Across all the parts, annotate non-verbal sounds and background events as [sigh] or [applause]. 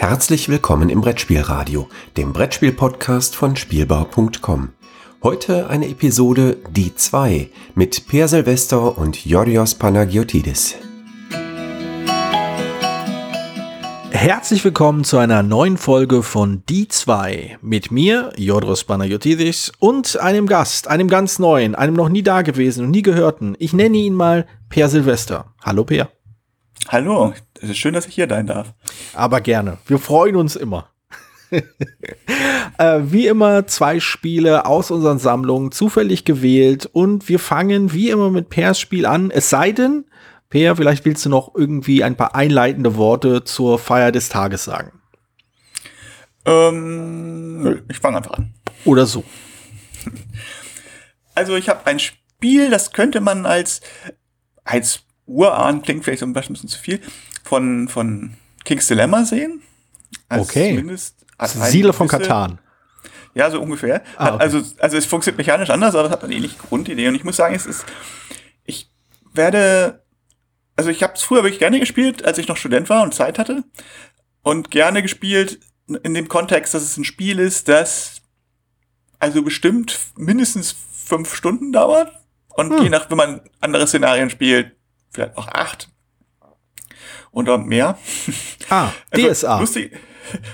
Herzlich willkommen im Brettspielradio, dem Brettspiel-Podcast von Spielbau.com. Heute eine Episode Die 2 mit Per Silvester und Yorios Panagiotidis. Herzlich willkommen zu einer neuen Folge von Die 2 mit mir, Yorios Panagiotidis, und einem Gast, einem ganz neuen, einem noch nie dagewesenen und nie gehörten. Ich nenne ihn mal Per Silvester. Hallo Per. Hallo, es ist schön, dass ich hier sein darf. Aber gerne. Wir freuen uns immer. [laughs] äh, wie immer zwei Spiele aus unseren Sammlungen zufällig gewählt und wir fangen wie immer mit Pers Spiel an. Es sei denn, Per, vielleicht willst du noch irgendwie ein paar einleitende Worte zur Feier des Tages sagen. Ähm, ich fange einfach an. Oder so. Also ich habe ein Spiel, das könnte man als als Urahn klingt vielleicht so ein bisschen zu viel, von, von King's Dilemma sehen. Also okay. Zumindest Siedler von Katan. Ja, so ungefähr. Ah, okay. Also, also es funktioniert mechanisch anders, aber es hat eine ähnliche Grundidee. Und ich muss sagen, es ist, ich werde, also ich habe es früher wirklich gerne gespielt, als ich noch Student war und Zeit hatte. Und gerne gespielt in dem Kontext, dass es ein Spiel ist, das also bestimmt mindestens fünf Stunden dauert. Und hm. je nach, wenn man andere Szenarien spielt, vielleicht auch acht oder mehr. Ah, DSA. [laughs] Also, lustig,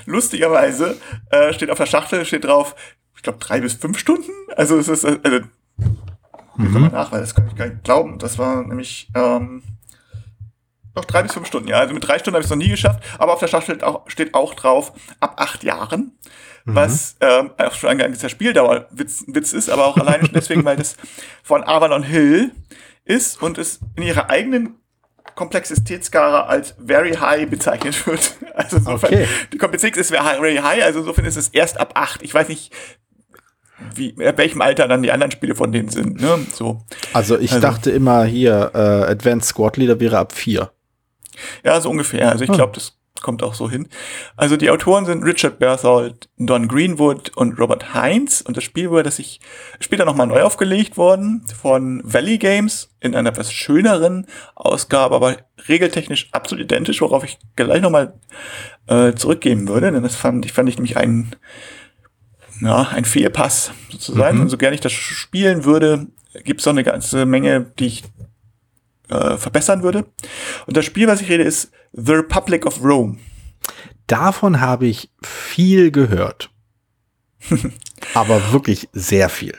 lustigerweise äh, steht auf der Schachtel steht drauf, ich glaube drei bis fünf Stunden. Also es ist äh, also, mhm. mal nach, weil das kann ich gar nicht glauben. Das war nämlich ähm, noch drei bis fünf Stunden. Ja, also mit drei Stunden habe ich es noch nie geschafft. Aber auf der Schachtel steht auch, steht auch drauf ab acht Jahren, mhm. was ähm, auch schon ein ganzer Spieldauer Witz, Witz ist, aber auch alleine schon deswegen, [laughs] weil das von Avalon Hill ist und es in ihrer eigenen Komplexitätsskala als very high bezeichnet wird. [laughs] Also insofern, okay. die Komplexität ist very high, also insofern ist es erst ab 8. Ich weiß nicht, wie, in welchem Alter dann die anderen Spiele von denen sind. Ne? So. Also ich also. dachte immer hier, äh, Advanced Squad Leader wäre ab 4. Ja, so ungefähr. Also ich hm. glaube, das kommt auch so hin. Also die Autoren sind Richard Berthold, Don Greenwood und Robert Heinz und das Spiel wurde das sich später nochmal neu aufgelegt worden von Valley Games in einer etwas schöneren Ausgabe, aber regeltechnisch absolut identisch, worauf ich gleich nochmal äh, zurückgeben würde, denn das fand ich, fand ich nämlich ein, ja, ein Fehlpass sozusagen. Mhm. Und so gerne ich das spielen würde, gibt es noch eine ganze Menge, die ich äh, verbessern würde. Und das Spiel, was ich rede, ist The Republic of Rome. Davon habe ich viel gehört. [laughs] Aber wirklich sehr viel.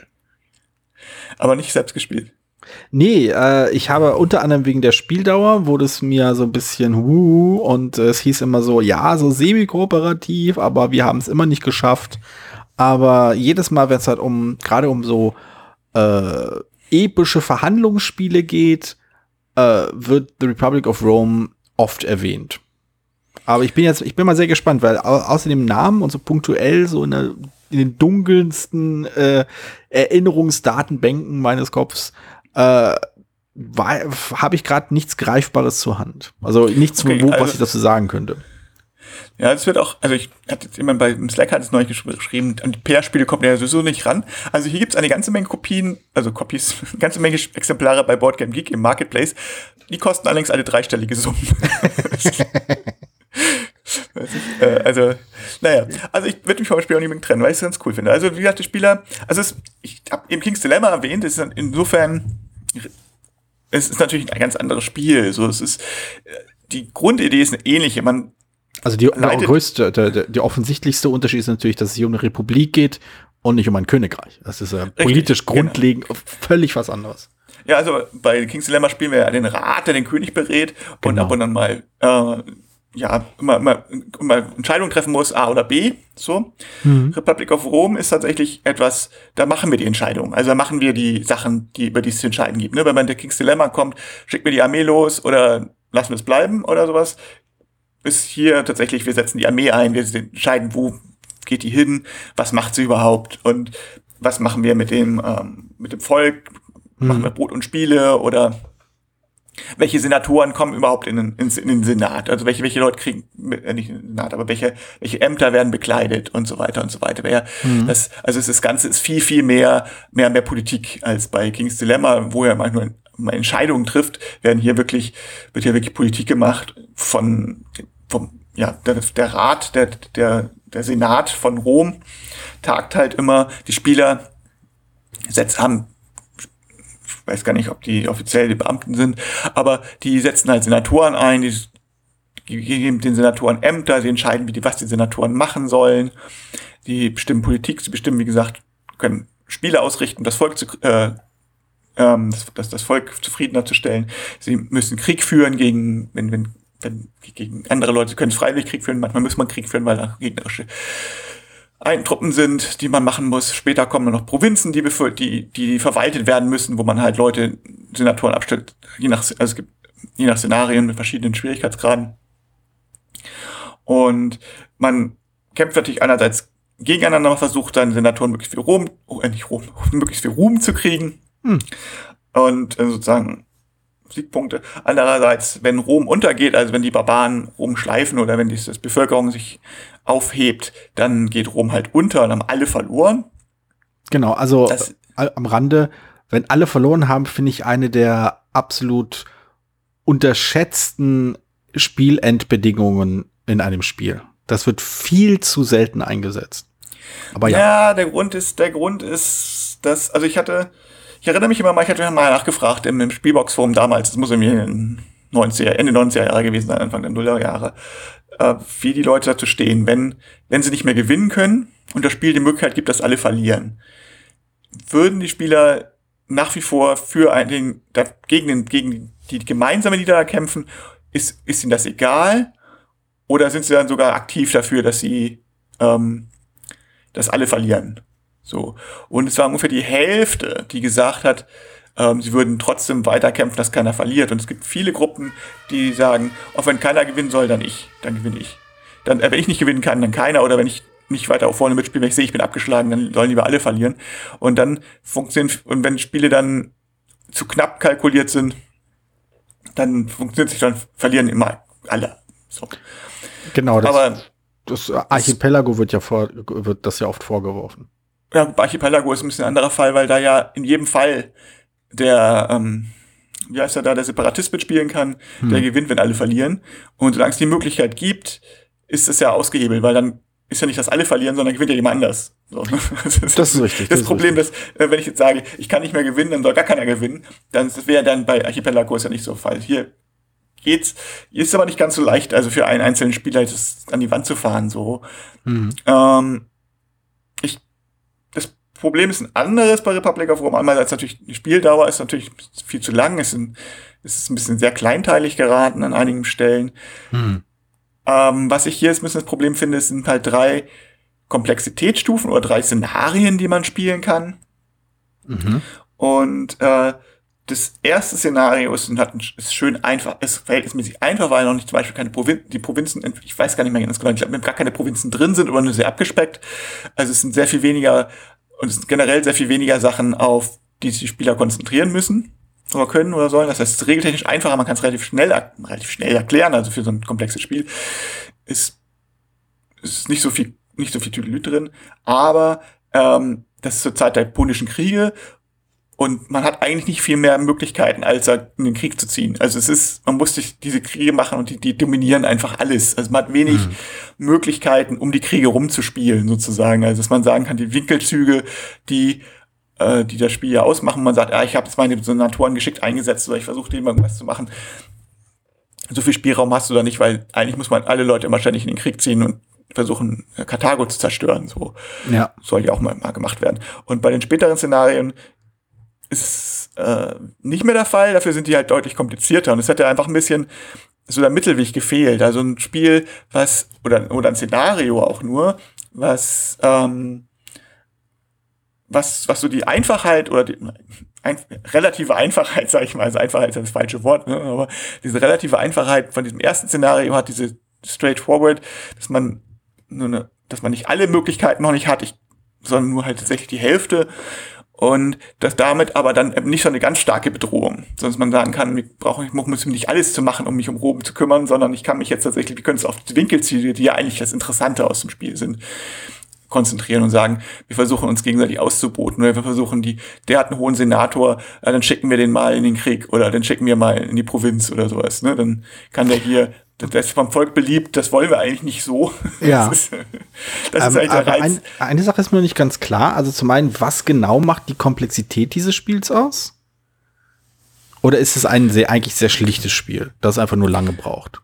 Aber nicht selbst gespielt. Nee, äh, ich habe unter anderem wegen der Spieldauer, wurde es mir so ein bisschen wuh und äh, es hieß immer so, ja, so semi-kooperativ, aber wir haben es immer nicht geschafft. Aber jedes Mal, wenn es halt um, gerade um so äh, epische Verhandlungsspiele geht, äh, wird The Republic of Rome oft erwähnt. Aber ich bin jetzt, ich bin mal sehr gespannt, weil außer dem Namen und so punktuell so in, der, in den dunkelsten äh, Erinnerungsdatenbänken meines Kopfs äh, habe ich gerade nichts Greifbares zur Hand. Also nichts, okay, wo, also, was ich dazu sagen könnte. Ja, es wird auch, also ich hatte jetzt jemand bei Slack hat es neulich geschrieben, an die PR-Spiele kommt ja sowieso nicht ran. Also hier gibt es eine ganze Menge Kopien, also Copies, [laughs] eine ganze Menge Exemplare bei Boardgame Geek im Marketplace. Die kosten allerdings alle dreistellige Summen. [laughs] äh, also, naja, also ich würde mich vom Spiel auch nicht unbedingt trennen, weil ich es ganz cool finde. Also, wie gesagt, die Spieler, also es, ich habe eben King's Dilemma erwähnt, es ist insofern, es ist natürlich ein ganz anderes Spiel. So, es ist, die Grundidee ist eine ähnliche. Man also die, der größte, der, der, der offensichtlichste Unterschied ist natürlich, dass es hier um eine Republik geht und nicht um ein Königreich. Das ist äh, politisch Richtig, genau. grundlegend genau. völlig was anderes. Ja, also bei King's Dilemma spielen wir ja den Rat, der den König berät genau. und ab und dann mal äh, ja immer, immer, immer Entscheidungen treffen muss, A oder B. So. Mhm. Republic of Rome ist tatsächlich etwas, da machen wir die Entscheidung. Also da machen wir die Sachen, die über die es zu entscheiden gibt. Ne? Wenn man der King's Dilemma kommt, schickt mir die Armee los oder lassen wir es bleiben oder sowas ist hier tatsächlich, wir setzen die Armee ein, wir entscheiden, wo geht die hin, was macht sie überhaupt und was machen wir mit dem, ähm, mit dem Volk, mhm. machen wir Brot und Spiele oder welche Senatoren kommen überhaupt in den, in, den Senat? Also welche, welche Leute kriegen, äh, nicht in den Senat, aber welche, welche Ämter werden bekleidet und so weiter und so weiter. Wer, mhm. das, also das Ganze ist viel, viel mehr, mehr, mehr Politik als bei King's Dilemma, wo ja manchmal Entscheidungen trifft, werden hier wirklich, wird hier wirklich Politik gemacht von, vom ja, der, der Rat, der, der, der Senat von Rom tagt halt immer, die Spieler setzt, haben ich weiß gar nicht, ob die offiziell die Beamten sind, aber die setzen halt Senatoren ein, die geben den Senatoren Ämter, sie entscheiden, wie die, was die Senatoren machen sollen, die bestimmen Politik, sie bestimmen, wie gesagt, können Spiele ausrichten, das Volk zu, äh, ähm, das, das, Volk zufriedener zu stellen. Sie müssen Krieg führen gegen, wenn, wenn, wenn gegen andere Leute, sie können freiwillig Krieg führen, manchmal muss man Krieg führen, weil da gegnerische Truppen sind, die man machen muss. Später kommen noch Provinzen, die, die, die verwaltet werden müssen, wo man halt Leute, Senatoren abstellt, je nach, also es gibt je nach Szenarien mit verschiedenen Schwierigkeitsgraden. Und man kämpft natürlich einerseits gegeneinander, versucht seinen Senatoren möglichst viel Ruhm, äh, nicht Ruhm, möglichst viel Ruhm zu kriegen. Hm. Und äh, sozusagen Siegpunkte. Andererseits, wenn Rom untergeht, also wenn die Barbaren Rom schleifen oder wenn die Bevölkerung sich aufhebt, dann geht Rom halt unter und haben alle verloren. Genau, also das, am Rande, wenn alle verloren haben, finde ich eine der absolut unterschätzten Spielendbedingungen in einem Spiel. Das wird viel zu selten eingesetzt. Aber ja. Ja, der Grund ist, der Grund ist, dass, also ich hatte, ich erinnere mich immer mal, ich hatte mal nachgefragt im, im Spielbox-Forum damals, das muss irgendwie 90er, Ende 90er Jahre gewesen sein, Anfang der Nuller Jahre, äh, wie die Leute dazu stehen, wenn, wenn sie nicht mehr gewinnen können und das Spiel die Möglichkeit gibt, dass alle verlieren. Würden die Spieler nach wie vor für einen, gegen, den, gegen die gemeinsame Niederlage kämpfen, ist, ist ihnen das egal? Oder sind sie dann sogar aktiv dafür, dass sie, ähm, dass alle verlieren? So. Und es war ungefähr die Hälfte, die gesagt hat, ähm, sie würden trotzdem weiterkämpfen, dass keiner verliert. Und es gibt viele Gruppen, die sagen, auch wenn keiner gewinnen soll, dann ich, dann gewinne ich. Dann, äh, wenn ich nicht gewinnen kann, dann keiner. Oder wenn ich nicht weiter vorne mitspiele, wenn ich sehe, ich bin abgeschlagen, dann sollen lieber alle verlieren. Und dann funktionieren, und wenn Spiele dann zu knapp kalkuliert sind, dann funktioniert sich, dann verlieren immer alle. So. Genau, das, Aber das Archipelago wird ja vor, wird das ja oft vorgeworfen. Ja, Archipelago ist ein bisschen ein anderer Fall, weil da ja in jedem Fall der, ähm, wie heißt er da, der Separatist mitspielen kann, hm. der gewinnt, wenn alle verlieren. Und solange es die Möglichkeit gibt, ist es ja ausgehebelt, weil dann ist ja nicht, dass alle verlieren, sondern gewinnt ja jemand anders. So. [laughs] Das, ist, das ist richtig. Das, das Problem, dass, äh, wenn ich jetzt sage, ich kann nicht mehr gewinnen, dann soll gar keiner gewinnen, dann wäre dann bei Archipelago ist ja nicht so Fall. Hier geht's, ist aber nicht ganz so leicht, also für einen einzelnen Spieler das an die Wand zu fahren, so. Mhm. Ähm, Problem ist ein anderes bei Republic of Rome. Einmal als natürlich die Spieldauer ist natürlich viel zu lang, es ist ein, es ist ein bisschen sehr kleinteilig geraten an einigen Stellen. Mhm. Ähm, was ich hier jetzt ein bisschen das Problem finde, sind halt drei Komplexitätsstufen oder drei Szenarien, die man spielen kann. Mhm. Und äh, das erste Szenario ist, ist schön einfach, ist verhältnismäßig einfach, weil noch nicht zum Beispiel keine Provinzen, die Provinzen, ich weiß gar nicht mehr ganz genau, ich glaube, gar keine Provinzen drin sind oder nur sehr abgespeckt. Also es sind sehr viel weniger, und es sind generell sehr viel weniger Sachen, auf die sich die Spieler konzentrieren müssen oder können oder sollen. Das heißt, es ist regeltechnisch einfacher, man kann es relativ schnell, relativ schnell erklären, also für so ein komplexes Spiel ist, ist nicht so viel, nicht so viel Tüdelüt drin, aber ähm, das ist zur Zeit der Punischen Kriege und man hat eigentlich nicht viel mehr Möglichkeiten, als in den Krieg zu ziehen. Also es ist, man muss sich diese Kriege machen und die, die dominieren einfach alles. Also man hat wenig mhm. Möglichkeiten, um die Kriege rumzuspielen, sozusagen. Also dass man sagen kann, die Winkelzüge, die äh, die das Spiel ja ausmachen, man sagt, ja, ich habe jetzt meine Senatoren geschickt eingesetzt oder ich versuche dem irgendwas zu machen. So viel Spielraum hast du da nicht, weil eigentlich muss man alle Leute immer ständig in den Krieg ziehen und versuchen, Karthago zu zerstören. So ja. soll ja auch mal, mal gemacht werden. Und bei den späteren Szenarien ist äh, nicht mehr der Fall, dafür sind die halt deutlich komplizierter und es hätte einfach ein bisschen so der Mittelweg gefehlt. Also ein Spiel, was, oder, oder ein Szenario auch nur, was, ähm, was, was so die Einfachheit oder die ein, relative Einfachheit, [laughs] sage ich mal, also Einfachheit ist das falsche Wort, ne? aber diese relative Einfachheit von diesem ersten Szenario hat diese straightforward, dass man nur eine, dass man nicht alle Möglichkeiten noch nicht hat, ich, sondern nur halt tatsächlich die Hälfte und das damit aber dann nicht so eine ganz starke Bedrohung, sonst man sagen kann, ich brauche ich muss nicht alles zu machen, um mich um Rom zu kümmern, sondern ich kann mich jetzt tatsächlich, wir können es auf die Winkelziele, die ja eigentlich das Interessante aus dem Spiel sind, konzentrieren und sagen, wir versuchen uns gegenseitig auszuboten oder wir versuchen die, der hat einen hohen Senator, dann schicken wir den mal in den Krieg oder dann schicken wir mal in die Provinz oder sowas, ne? Dann kann der hier das ist vom Volk beliebt, das wollen wir eigentlich nicht so. Ja. Das ist, das Ähm, ist eigentlich der Reiz. ein, eine Sache ist mir noch nicht ganz klar. Also zum einen, was genau macht die Komplexität dieses Spiels aus? Oder ist es ein sehr, eigentlich sehr schlichtes Spiel, das einfach nur lange braucht?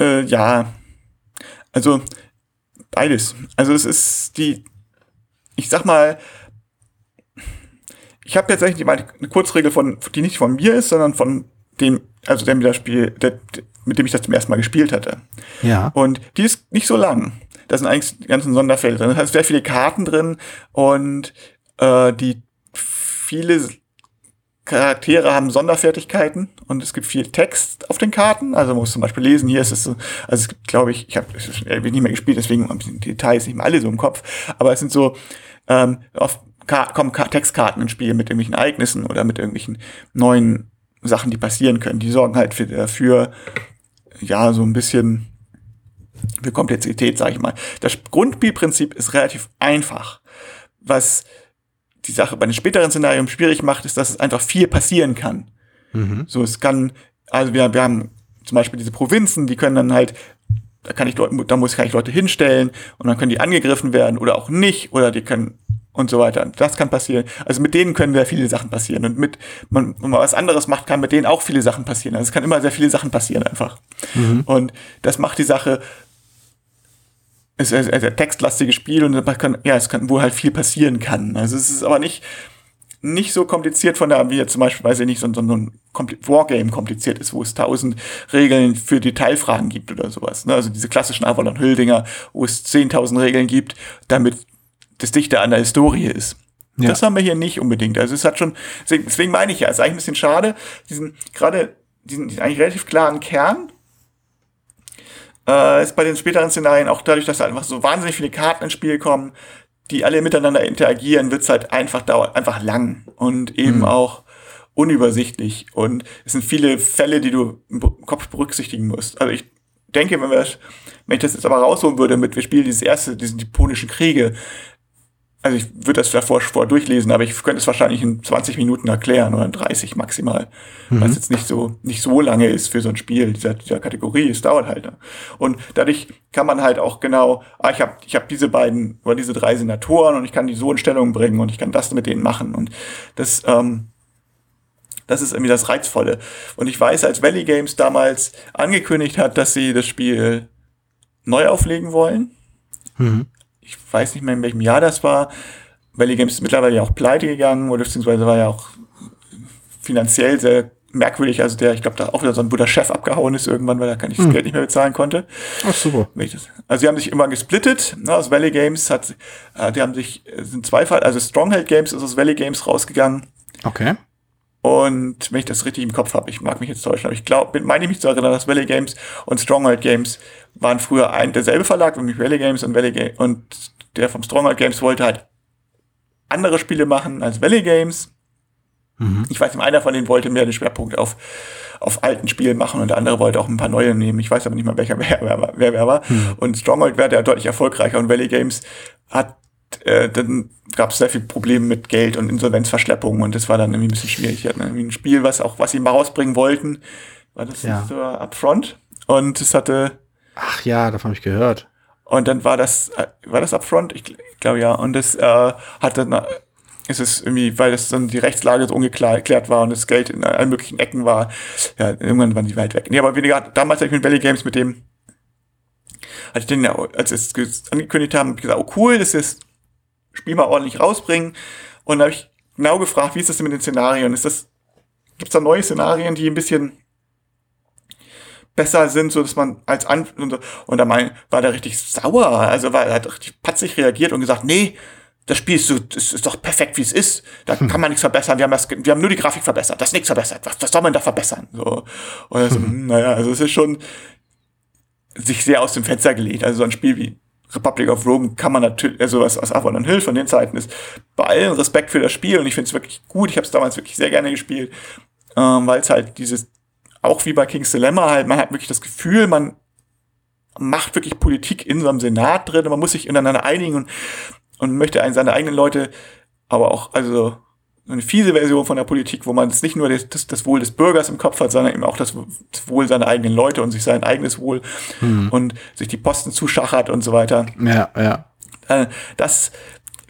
Äh, ja, also beides. Also es ist die, ich sag mal, ich habe tatsächlich mal eine Kurzregel von, die nicht von mir ist, sondern von dem, also dem das Spiel, der, mit dem ich das zum ersten Mal gespielt hatte. Ja. Und die ist nicht so lang. Da sind eigentlich die ganzen Sonderfelder drin. Da sind sehr viele Karten drin und äh, die viele Charaktere haben Sonderfertigkeiten und es gibt viel Text auf den Karten. Also man muss zum Beispiel lesen, hier ist es so, also es gibt, glaube ich, ich habe es nicht mehr gespielt, deswegen haben die Details nicht mehr alle so im Kopf, aber es sind so, ähm, Ka kommen Ka Textkarten ins Spiel mit irgendwelchen Ereignissen oder mit irgendwelchen neuen Sachen, die passieren können. Die sorgen halt für, dafür, ja, so ein bisschen für Komplexität, sage ich mal. Das Grundspielprinzip ist relativ einfach. Was die Sache bei den späteren Szenarien schwierig macht, ist, dass es einfach viel passieren kann. So, es kann, also wir, wir haben zum Beispiel diese Provinzen, die können dann halt, da kann ich Leute, da muss kann ich Leute hinstellen und dann können die angegriffen werden oder auch nicht oder die können und so weiter. Das kann passieren. Also mit denen können sehr viele Sachen passieren und mit, man, wenn man was anderes macht, kann mit denen auch viele Sachen passieren. Also es kann immer sehr viele Sachen passieren einfach. Und das macht die Sache es ist ein sehr textlastiges Spiel und kann, ja, es kann, wo halt viel passieren kann. Also es ist aber nicht, nicht so kompliziert von der, wie jetzt zum Beispiel, weiß ich nicht, so, so ein Kompli- Wargame kompliziert ist, wo es tausend Regeln für Detailfragen gibt oder sowas. Ne? Also diese klassischen Avalon Hill-Dinger, wo es 10.000 Regeln gibt, damit das dichter an der Historie ist. Ja. Das haben wir hier nicht unbedingt. Also es hat schon, deswegen, meine ich ja, es ist eigentlich ein bisschen schade, diesen, gerade diesen, diesen eigentlich relativ klaren Kern, äh, ist bei den späteren Szenarien auch dadurch, dass da einfach so wahnsinnig viele Karten ins Spiel kommen, die alle miteinander interagieren, wird's halt einfach dauert einfach lang und eben auch unübersichtlich. Und es sind viele Fälle, die du im Kopf berücksichtigen musst. Also ich denke, wenn wir wenn ich das jetzt aber rausholen würde mit, wir spielen dieses erste, diesen die Punischen Kriege, also ich würde das davor vor durchlesen, aber ich könnte es wahrscheinlich in 20 Minuten erklären oder in 30 maximal. Was jetzt nicht so, nicht so lange ist für so ein Spiel dieser, dieser Kategorie. Es dauert halt. Ne? Und dadurch kann man halt auch genau, ah, ich habe ich hab diese beiden oder diese drei Senatoren und ich kann die so in Stellung bringen und ich kann das mit denen machen. Und das, ähm, das ist irgendwie das Reizvolle. Und ich weiß, als Valley Games damals angekündigt hat, dass sie das Spiel neu auflegen wollen, ich weiß nicht mehr, in welchem Jahr das war. Valley Games ist mittlerweile ja auch pleite gegangen oder beziehungsweise war ja auch finanziell sehr merkwürdig. Also der, ich glaube, da auch wieder so ein guter Chef abgehauen ist irgendwann, weil er kann ich das Geld nicht mehr bezahlen konnte. Ach super. Also sie haben sich immer gesplittet. Ne, aus Valley Games hat, äh, die haben sich, äh, sind zwei Fall, also Stronghold Games ist aus Valley Games rausgegangen. Okay. Und wenn ich das richtig im Kopf habe, ich mag mich jetzt täuschen, aber ich glaube, meine ich mich zu erinnern, dass Valley Games und Stronghold Games waren früher ein derselbe Verlag, nämlich Valley Games und Valley Games und der vom Stronghold Games wollte halt andere Spiele machen als Valley Games. Ich weiß nicht, einer von denen wollte mehr den Schwerpunkt auf, auf alten Spielen machen und der andere wollte auch ein paar neue nehmen. Ich weiß aber nicht mal, welcher [laughs] wer, wer, wer, wer war. Und Stronghold wäre der deutlich erfolgreicher und Valley Games hat äh, dann gab es sehr viel Probleme mit Geld und Insolvenzverschleppungen und das war dann irgendwie ein bisschen schwierig. Die hatten irgendwie ein Spiel, was auch, was sie mal rausbringen wollten, war das Ja. so Upfront und es hatte Ach ja, davon habe ich gehört. Und dann war das, äh, war das Upfront? Ich, gl- ich glaube ja. Und das äh, hat dann, äh, ist es irgendwie, weil das dann die Rechtslage so ungeklärt war und das Geld in allen möglichen Ecken war, ja, irgendwann waren die weit weg. Nee, aber weniger, damals habe ich mit Valley Games mit dem, hatte ich den ja, als sie es ge- angekündigt haben, gesagt, oh cool, das ist Spiel mal ordentlich rausbringen. Und da habe ich genau gefragt, wie ist das denn mit den Szenarien? Ist das, gibt's da neue Szenarien, die ein bisschen besser sind, so dass man als An und, so- und da mein, war der richtig sauer, also war er hat richtig patzig reagiert und gesagt, nee, das Spiel ist so, das ist doch perfekt, wie es ist. Da kann man nichts verbessern. Wir haben das, wir haben nur die Grafik verbessert. Das ist nichts verbessert. Was, was soll man da verbessern? So. Und also, hm, naja, also es ist schon sich sehr aus dem Fenster gelegt. Also so ein Spiel wie Republic of Rome kann man natürlich, also was aus Avalon Hill von den Zeiten ist, bei allen Respekt für das Spiel und ich finde es wirklich gut. Ich habe es damals wirklich sehr gerne gespielt, ähm, weil es halt dieses, auch wie bei King's Dilemma halt, man hat wirklich das Gefühl, man macht wirklich Politik in so einem Senat drin, man muss sich ineinander einigen und, und möchte einen seine eigenen Leute aber auch, also eine fiese Version von der Politik, wo man es nicht nur das, das, das, Wohl des Bürgers im Kopf hat, sondern eben auch das, das Wohl seiner eigenen Leute und sich sein eigenes Wohl hm. und sich die Posten zuschachert und so weiter. Ja, ja. Äh, das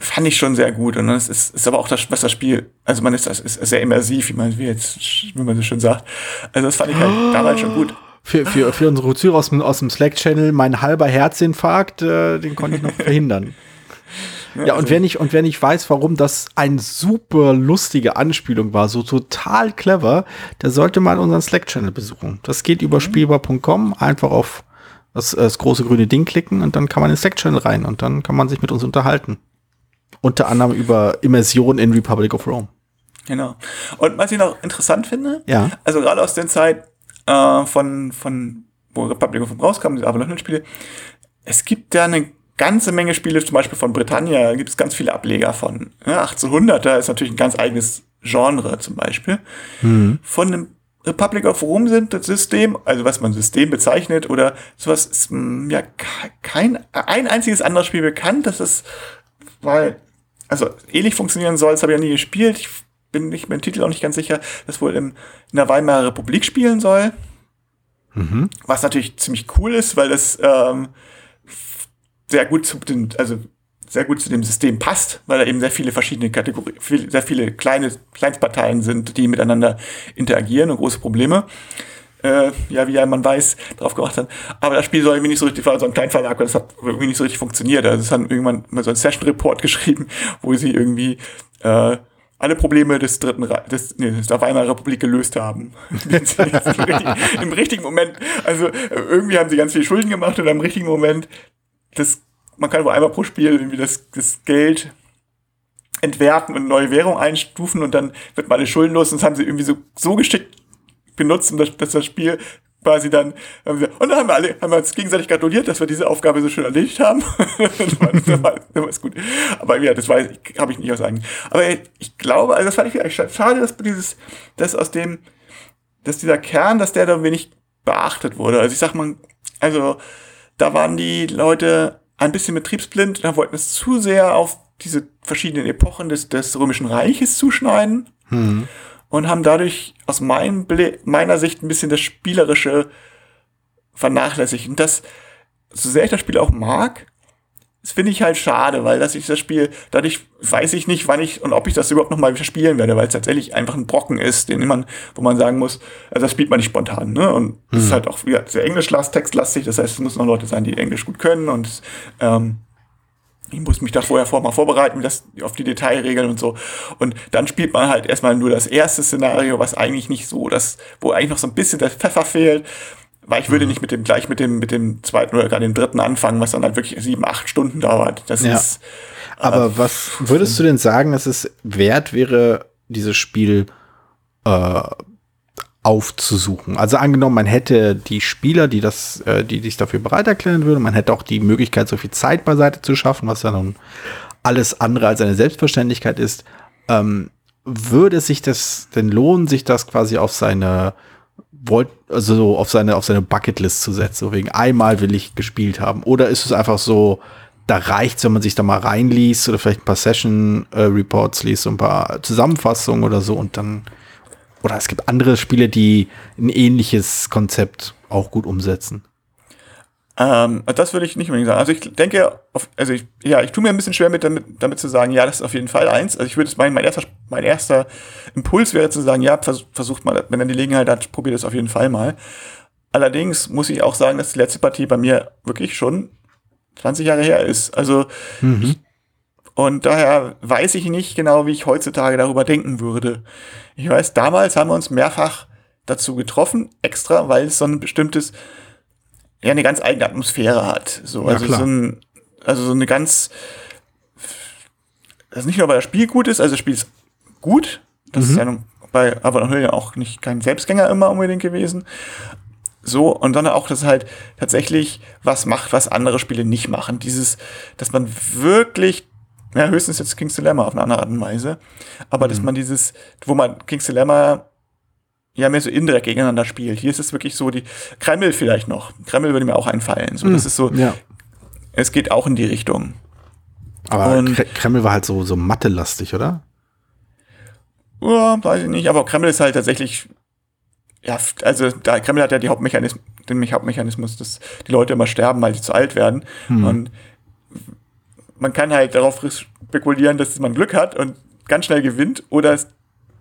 fand ich schon sehr gut und das ist, ist aber auch das, was das Spiel, also man ist, das ist sehr immersiv, wie man, wie jetzt, wie man so schön sagt. Also das fand ich halt oh. damals schon gut. Für, für, für unsere Zuhörer aus dem, aus dem Slack-Channel, mein halber Herzinfarkt, äh, den konnte ich noch [laughs] verhindern. Ja, ja und, also wer nicht, und wer nicht weiß, warum das eine super lustige Anspielung war, so total clever, der sollte mal unseren Slack-Channel besuchen. Das geht über mhm. spielbar.com, einfach auf das, das große grüne Ding klicken und dann kann man in den Slack-Channel rein und dann kann man sich mit uns unterhalten. Unter anderem über Immersion in Republic of Rome. Genau. Und was ich noch interessant finde, ja. also gerade aus der Zeit äh, von, von, wo Republic of Rome rauskam, die Avalon-Spiele, es gibt ja eine ganze Menge Spiele, zum Beispiel von Britannia, gibt es ganz viele Ableger von. Ja, 1800er ist natürlich ein ganz eigenes Genre zum Beispiel. Mhm. Von einem Republic of Rome sind das System, also was man System bezeichnet oder sowas, ist hm, ja kein, ein einziges anderes Spiel bekannt, das ist, weil, also ähnlich funktionieren soll, das habe ich ja nie gespielt, ich bin nicht mit dem Titel auch nicht ganz sicher, das wohl im, in der Weimarer Republik spielen soll. Mhm. Was natürlich ziemlich cool ist, weil das ähm, sehr gut zu den, also sehr gut zu dem System passt, weil da eben sehr viele verschiedene Kategorien, sehr viele kleine Kleinstparteien sind, die miteinander interagieren und große Probleme. Äh, ja, wie man weiß, drauf gemacht hat. Aber das Spiel soll irgendwie nicht so richtig, war so ein Kleinverlag das hat irgendwie nicht so richtig funktioniert. Also es hat irgendwann mal so ein Session-Report [laughs] geschrieben, wo sie irgendwie äh, alle Probleme des dritten Re des, nee, der Weimarer Republik gelöst haben. [laughs] Im richtigen Moment, also irgendwie haben sie ganz viel Schulden gemacht und im richtigen Moment das, man kann wohl einmal pro Spiel irgendwie das, das Geld entwerten und neue Währung einstufen und dann wird man alle schuldenlos und das haben sie irgendwie so, so geschickt benutzt, dass, dass das Spiel quasi dann, haben sie, und dann haben wir alle, haben wir uns gegenseitig gratuliert, dass wir diese Aufgabe so schön erledigt haben. [laughs] das, war, das, war, das war gut. Aber ja, das weiß ich, habe ich nicht aus eigen. Aber ich glaube, also das fand ich eigentlich schade, dass dieses, dass aus dem, dass dieser Kern, dass der da wenig beachtet wurde. Also ich sag mal, also, da waren die Leute ein bisschen betriebsblind, da wollten es zu sehr auf diese verschiedenen Epochen des, des Römischen Reiches zuschneiden hm. Und haben dadurch aus meinem, meiner Sicht ein bisschen das Spielerische vernachlässigt. Und das, so sehr ich das Spiel auch mag, das finde ich halt schade, weil dass ich das Spiel, dadurch weiß ich nicht, wann ich und ob ich das überhaupt noch mal wieder spielen werde, weil es tatsächlich einfach ein Brocken ist, den man, wo man sagen muss, also das spielt man nicht spontan, ne? Und es mhm. ist halt auch wieder sehr englisch-textlastig, das heißt, es müssen noch Leute sein, die Englisch gut können und ähm, ich muss mich da vorher vor mal vorbereiten, das auf die Detailregeln und so. Und dann spielt man halt erstmal nur das erste Szenario, was eigentlich nicht so, das, wo eigentlich noch so ein bisschen der Pfeffer fehlt. Weil ich würde mhm. nicht mit dem gleich mit dem mit dem zweiten oder gar dem dritten anfangen, was dann halt wirklich sieben, acht Stunden dauert. Das ja. ist. Aber äh, was würdest du denn sagen, dass es wert wäre, dieses Spiel äh, aufzusuchen? Also angenommen, man hätte die Spieler, die das, äh, die sich dafür bereit erklären würden, man hätte auch die Möglichkeit, so viel Zeit beiseite zu schaffen, was ja nun alles andere als eine Selbstverständlichkeit ist. Ähm, würde sich das denn lohnen, sich das quasi auf seine also so auf seine, auf seine Bucketlist zu setzen, so wegen einmal will ich gespielt haben. Oder ist es einfach so, da reicht wenn man sich da mal reinliest oder vielleicht ein paar Session-Reports äh, liest, so ein paar Zusammenfassungen oder so und dann, oder es gibt andere Spiele, die ein ähnliches Konzept auch gut umsetzen. Ähm, das würde ich nicht unbedingt sagen. Also ich denke, auf, also ich, ja, ich tue mir ein bisschen schwer mit damit, damit zu sagen, ja, das ist auf jeden Fall eins. Also ich würde es meinen, mein erster, mein erster Impuls wäre zu sagen, ja, vers, versucht mal, wenn er die Gelegenheit hat, probiert es auf jeden Fall mal. Allerdings muss ich auch sagen, dass die letzte Partie bei mir wirklich schon 20 Jahre her ist. Also mhm. ich, und daher weiß ich nicht genau, wie ich heutzutage darüber denken würde. Ich weiß, damals haben wir uns mehrfach dazu getroffen, extra, weil es so ein bestimmtes ja eine ganz eigene Atmosphäre hat. So, also so ein, also so eine ganz, also nicht nur weil das Spiel gut ist, also das Spiel ist gut, das mhm. ist ja bei Avalon Hill ja auch nicht kein Selbstgänger immer unbedingt gewesen. So, und sondern auch, dass halt tatsächlich was macht, was andere Spiele nicht machen. Dieses, dass man wirklich, ja, höchstens jetzt King's Dilemma auf eine andere Art und Weise, aber mhm. dass man dieses, wo man King's Dilemma ja mehr so indirekt gegeneinander spielt. Hier ist es wirklich so die Kreml vielleicht noch. Kreml würde mir auch einfallen. So, das hm, ist so. Ja. Es geht auch in die Richtung. Aber Und, Kreml war halt so so Mathe-lastig, oder? Ja, weiß ich nicht, aber Kreml ist halt tatsächlich, ja, also da, Kreml hat ja die Hauptmechanismus, den Hauptmechanismus, dass die Leute immer sterben, weil sie zu alt werden. Hm. Und man kann halt darauf spekulieren, dass man Glück hat und ganz schnell gewinnt oder es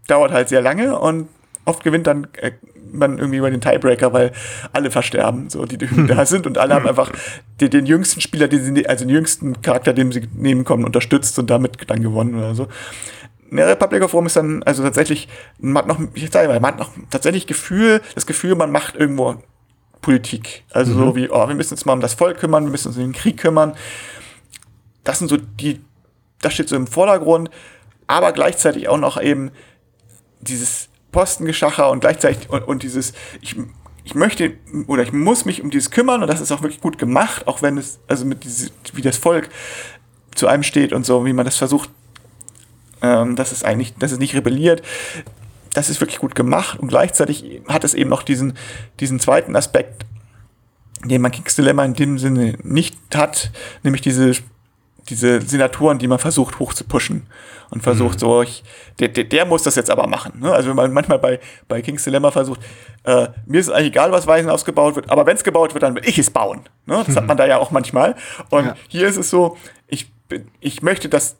dauert halt sehr lange und oft gewinnt dann äh, man irgendwie über den Tiebreaker, weil alle versterben, so die, die da sind und alle haben einfach den, den jüngsten Spieler, den sie, also den jüngsten Charakter, den sie nehmen kommen, unterstützt und damit dann gewonnen oder so. Ne, Republic of Rome ist dann also tatsächlich, man hat noch, ich sage mal, man hat noch tatsächlich Gefühl, das Gefühl, man macht irgendwo Politik. Also mhm. so wie, oh, wir müssen uns mal um das Volk kümmern, wir müssen uns um den Krieg kümmern. Das sind so die, das steht so im Vordergrund, aber gleichzeitig auch noch eben dieses Postengeschacher und gleichzeitig und, und dieses, ich, ich möchte oder ich muss mich um dieses kümmern und das ist auch wirklich gut gemacht, auch wenn es, also mit diese, wie das Volk zu einem steht und so, wie man das versucht, ähm, dass es eigentlich, dass es nicht rebelliert. Das ist wirklich gut gemacht und gleichzeitig hat es eben noch diesen, diesen zweiten Aspekt, den man King's Dilemma in dem Sinne nicht hat, nämlich diese diese Senatoren, die man versucht hochzupuschen und versucht mhm. so, ich, der, der, der muss das jetzt aber machen. Ne? Also wenn man manchmal bei, bei King's Dilemma versucht, äh, mir ist es eigentlich egal, was Waisenhaus gebaut wird, aber wenn es gebaut wird, dann will ich es bauen. Ne? Das mhm. hat man da ja auch manchmal. Und ja. hier ist es so, ich, ich möchte, dass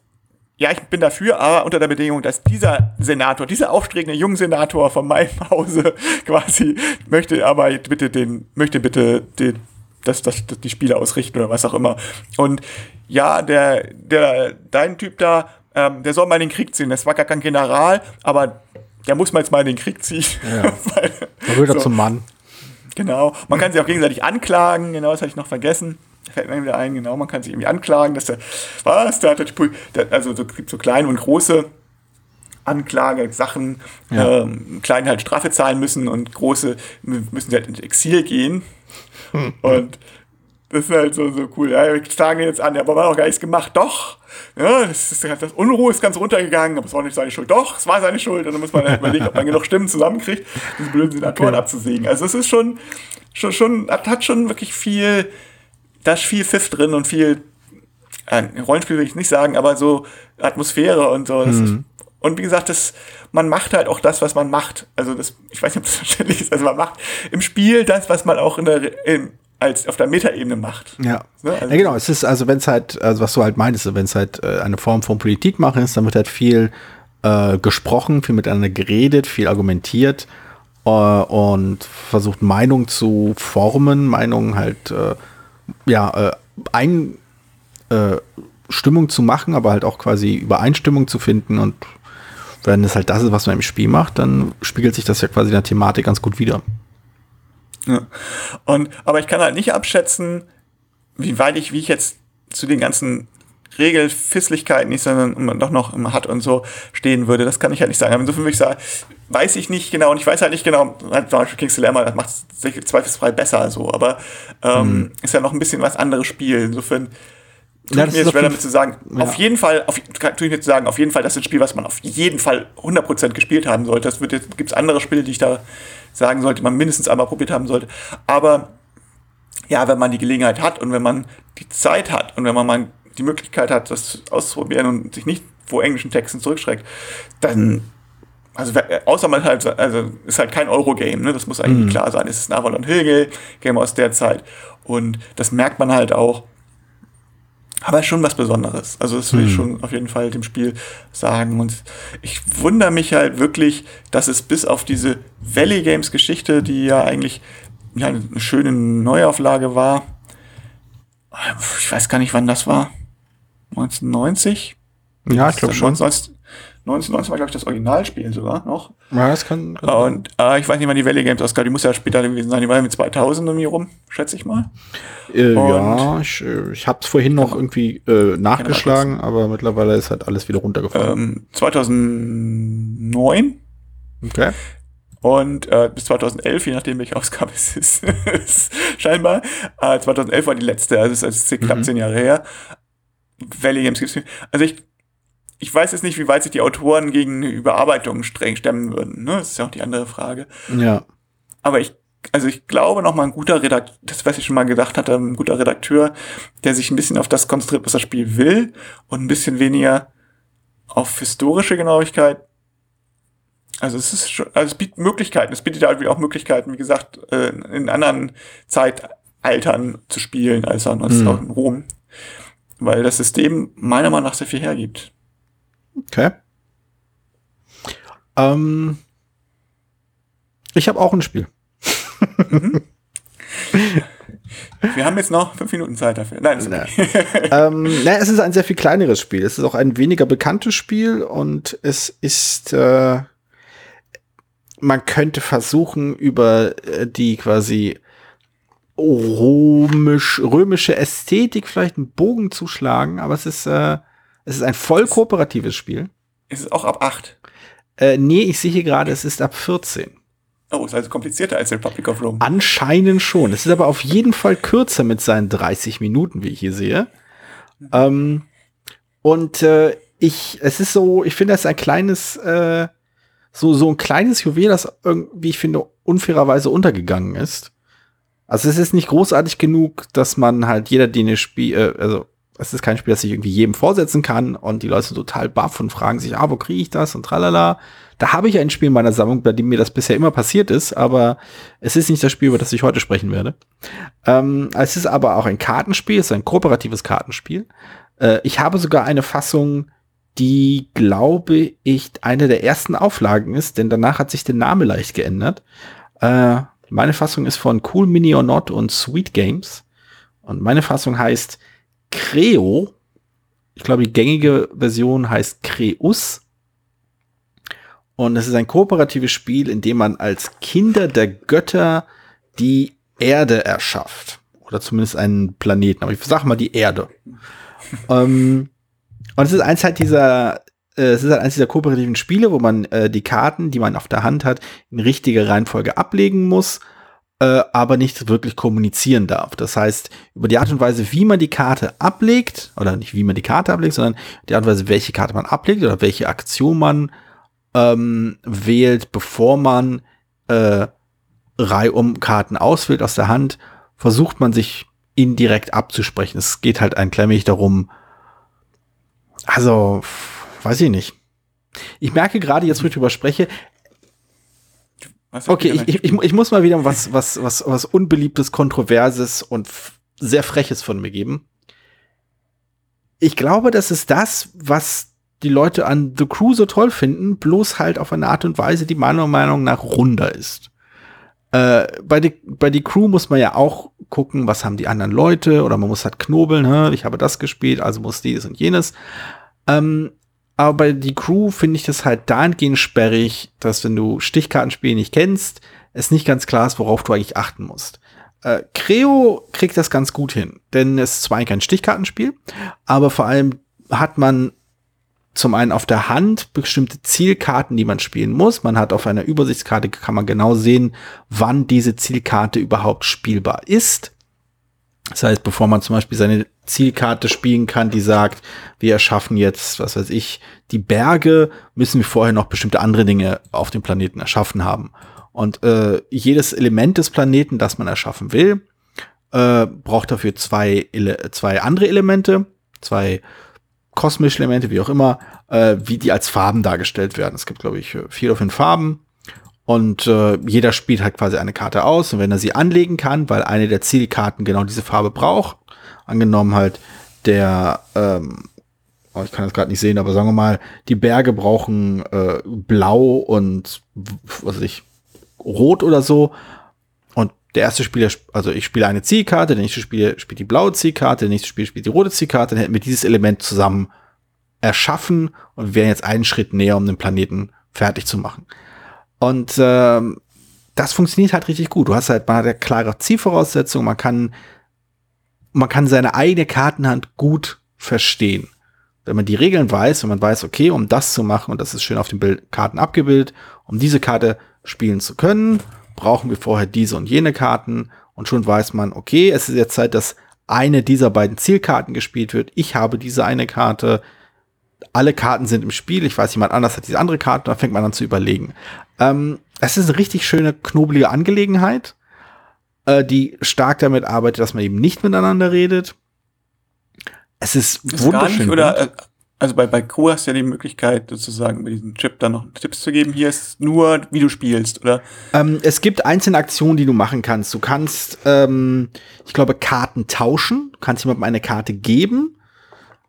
ja, ich bin dafür, aber unter der Bedingung, dass dieser Senator, dieser aufstrebende junge Senator von meinem Hause [laughs] quasi möchte aber bitte den, möchte bitte den, dass, dass, dass die Spiele ausrichten oder was auch immer. Und ja, der, der, dein Typ da, ähm, der soll mal in den Krieg ziehen. Das war gar kein General, aber der muss mal jetzt mal in den Krieg ziehen. Ja. [laughs] Weil, da wird er so. zum Mann. Genau. Man kann sich auch gegenseitig anklagen, genau, das habe ich noch vergessen. Fällt mir wieder ein, genau, man kann sich irgendwie anklagen, dass der, was, der hat der, also so, so kleine und große Anklagesachen, ja. ähm, kleine halt Strafe zahlen müssen und große müssen sie halt ins Exil gehen. [laughs] und das ist halt so, so cool. Ja, wir klagen jetzt an, aber wir haben auch gar nichts gemacht. Doch. Ja, das, ist, das Unruhe ist ganz runtergegangen, aber es war nicht seine Schuld. Doch, es war seine Schuld. Und dann muss man halt überlegen, ob man genug Stimmen zusammenkriegt, diese blöden Senatoren okay. abzusägen. Also es ist schon, schon, schon, hat schon wirklich viel, da ist viel Pfiff drin und viel, äh, Rollenspiel will ich nicht sagen, aber so Atmosphäre und so. Mhm. Ist, und wie gesagt, das, man macht halt auch das, was man macht. Also das, ich weiß nicht, ob das [laughs] verständlich ist. Also man macht im Spiel das, was man auch in der, im, als auf der Metaebene macht. Ja. Ne? Also ja, genau. Es ist, also wenn es halt, also was du halt meinst, wenn es halt äh, eine Form von Politik machen ist, dann wird halt viel äh, gesprochen, viel miteinander geredet, viel argumentiert äh, und versucht Meinung zu formen, Meinungen halt, äh, ja, äh, ein, äh, Stimmung zu machen, aber halt auch quasi Übereinstimmung zu finden und wenn es halt das ist, was man im Spiel macht, dann spiegelt sich das ja quasi in der Thematik ganz gut wieder. Ja. Und, aber ich kann halt nicht abschätzen, wie weit ich, wie ich jetzt zu den ganzen Regelfisslichkeiten nicht, sondern doch noch im Hat und so stehen würde. Das kann ich halt nicht sagen. Aber insofern würde ich sagen, weiß ich nicht genau und ich weiß halt nicht genau, halt zum Beispiel King's Dilemma, das macht es zweifelsfrei besser so, aber ähm, mhm. ist ja noch ein bisschen was anderes Spiel. Insofern tue ja, ich mir jetzt schwer damit zu sagen, ja. auf jeden Fall, auf, tue ich mir zu sagen, auf jeden Fall, das ist ein Spiel, was man auf jeden Fall 100% gespielt haben sollte. Das gibt es andere Spiele, die ich da sagen sollte, man mindestens einmal probiert haben sollte. Aber ja, wenn man die Gelegenheit hat und wenn man die Zeit hat und wenn man mal die Möglichkeit hat, das auszuprobieren und sich nicht vor englischen Texten zurückschreckt, dann also außer man halt, also ist halt kein Eurogame, ne? Das muss eigentlich mhm. klar sein. Es ist ein Avalon Hill Game aus der Zeit. Und das merkt man halt auch. Aber schon was Besonderes. Also das will ich schon auf jeden Fall dem Spiel sagen. Und ich wundere mich halt wirklich, dass es bis auf diese Valley Games Geschichte, die ja eigentlich ja, eine schöne Neuauflage war, ich weiß gar nicht, wann das war. 1990? Ja, ich glaube schon. 1990 war, glaube ich, das Originalspiel sogar noch. Ja, das kann. kann und äh, ich weiß nicht, wann die Valley Games auskam. Die muss ja später gewesen sein. Die war ja mit 2000 irgendwie rum, schätze ich mal. Äh, ja, ich, äh, ich habe es vorhin noch irgendwie äh, nachgeschlagen, aber mittlerweile ist halt alles wieder runtergefallen. Ähm, 2009. Okay. Und äh, bis 2011, je nachdem, welche Ausgabe [laughs] es ist, scheinbar. Äh, 2011 war die letzte, also es ist knapp mhm. zehn Jahre her. Valley Games gibt's. Also ich ich weiß jetzt nicht, wie weit sich die Autoren gegen Überarbeitungen streng stemmen würden. Ne? Das ist ja auch die andere Frage. Ja. Aber ich, also ich glaube noch mal ein guter Redakteur, das was ich schon mal gedacht hatte, ein guter Redakteur, der sich ein bisschen auf das konzentriert, was das Spiel will und ein bisschen weniger auf historische Genauigkeit, Also es ist schon, also es bietet Möglichkeiten. Es bietet halt auch Möglichkeiten, wie gesagt, äh, in anderen Zeitaltern zu spielen, als mhm. auch in Rom. Weil das System meiner Meinung nach sehr viel hergibt. Okay. Ähm, ich habe auch ein Spiel. Mhm. Wir haben jetzt noch fünf Minuten Zeit dafür. Nein, ist okay. ähm, na, es ist ein sehr viel kleineres Spiel. Es ist auch ein weniger bekanntes Spiel und es ist, äh, man könnte versuchen, über äh, die quasi römisch, römische Ästhetik vielleicht einen Bogen zu schlagen, aber es ist, äh, es ist ein voll kooperatives Spiel. Ist es auch ab 8? Äh, nee, ich sehe hier gerade, es ist ab 14. Oh, ist also komplizierter als Republic of Rome. Anscheinend schon. Es ist aber auf jeden Fall kürzer mit seinen 30 Minuten, wie ich hier sehe. Ähm, und äh, ich, es ist so, ich finde, es ist ein kleines, äh, so, so ein kleines Juwel, das irgendwie, ich finde, unfairerweise untergegangen ist. Also es ist nicht großartig genug, dass man halt jeder, den es spielt, äh, also es ist kein Spiel, das sich irgendwie jedem vorsetzen kann und die Leute sind total baff und fragen sich, ah, wo kriege ich das und tralala. Da habe ich ein Spiel in meiner Sammlung, bei dem mir das bisher immer passiert ist, aber es ist nicht das Spiel, über das ich heute sprechen werde. Ähm, es ist aber auch ein Kartenspiel, es ist ein kooperatives Kartenspiel. Äh, ich habe sogar eine Fassung, die, glaube ich, eine der ersten Auflagen ist, denn danach hat sich der Name leicht geändert. Äh, meine Fassung ist von Cool Mini or Not und Sweet Games. Und meine Fassung heißt Creo. Ich glaube, die gängige Version heißt Creus. Und es ist ein kooperatives Spiel, in dem man als Kinder der Götter die Erde erschafft. Oder zumindest einen Planeten. Aber ich sag mal die Erde. ähm, und es ist eins halt dieser, äh, es ist halt eins dieser kooperativen Spiele, wo man äh, die Karten, die man auf der Hand hat, in richtige Reihenfolge ablegen muss, äh, aber nicht wirklich kommunizieren darf. Das heißt, über die Art und Weise, wie man die Karte ablegt, oder nicht wie man die Karte ablegt, sondern die Art und Weise, welche Karte man ablegt oder welche Aktion man ähm, wählt, bevor man äh, Reihum Karten auswählt aus der Hand, versucht man sich indirekt abzusprechen. Es geht halt ein klein wenig darum, also, weiß ich nicht. Ich merke gerade jetzt, wo ich drüber spreche, okay, ich, ich, ich, ich, muss mal wieder was, was, was, was Unbeliebtes, Kontroverses und sehr Freches von mir geben. Ich glaube, das ist das, was die Leute an The Crew so toll finden, bloß halt auf eine Art und Weise, die meiner Meinung nach runder ist. Äh, bei, die, bei die Crew muss man ja auch gucken, was haben die anderen Leute oder man muss halt knobeln, Hä? ich habe das gespielt, also muss dieses und jenes. Ähm, aber bei die Crew finde ich das halt dahingehend sperrig, dass wenn du Stichkartenspiele nicht kennst, es nicht ganz klar ist, worauf du eigentlich achten musst. Äh, Creo kriegt das ganz gut hin, denn es ist zwar kein Stichkartenspiel, aber vor allem hat man zum einen auf der Hand bestimmte Zielkarten, die man spielen muss. Man hat auf einer Übersichtskarte, kann man genau sehen, wann diese Zielkarte überhaupt spielbar ist. Das heißt, bevor man zum Beispiel seine Zielkarte spielen kann, die sagt, wir erschaffen jetzt, was weiß ich, die Berge, müssen wir vorher noch bestimmte andere Dinge auf dem Planeten erschaffen haben. Und äh, jedes Element des Planeten, das man erschaffen will, äh, braucht dafür zwei, zwei andere Elemente, zwei kosmische Elemente, wie auch immer, äh, wie die als Farben dargestellt werden. Es gibt, glaube ich, vier oder fünf Farben. Und äh, jeder spielt halt quasi eine Karte aus. Und wenn er sie anlegen kann, weil eine der Zielkarten genau diese Farbe braucht, angenommen halt der, ähm, oh, ich kann das gerade nicht sehen, aber sagen wir mal, die Berge brauchen äh, blau und was weiß ich, rot oder so. Und der erste Spieler, also ich spiele eine Zielkarte, der nächste Spieler spielt die blaue Zielkarte, der nächste Spieler spielt die rote Zielkarte, dann hätten wir dieses Element zusammen erschaffen und wir wären jetzt einen Schritt näher, um den Planeten fertig zu machen. Und ähm, das funktioniert halt richtig gut. Du hast halt mal klare Zielvoraussetzungen, man kann, man kann seine eigene Kartenhand gut verstehen. Wenn man die Regeln weiß, wenn man weiß, okay, um das zu machen, und das ist schön auf den Bild Karten abgebildet, um diese Karte spielen zu können, brauchen wir vorher diese und jene Karten und schon weiß man, okay, es ist jetzt Zeit, dass eine dieser beiden Zielkarten gespielt wird. Ich habe diese eine Karte, alle Karten sind im Spiel, ich weiß, jemand anders hat diese andere Karte, da fängt man an zu überlegen. Ähm, es ist eine richtig schöne, knobelige Angelegenheit, äh, die stark damit arbeitet, dass man eben nicht miteinander redet. Es ist, ist wunderschön. Oder, äh, also bei, bei Crew hast du ja die Möglichkeit, sozusagen mit diesem Chip dann noch Tipps zu geben. Hier ist nur, wie du spielst, oder? Ähm, es gibt einzelne Aktionen, die du machen kannst. Du kannst, ähm, ich glaube, Karten tauschen. Du kannst jemandem eine Karte geben.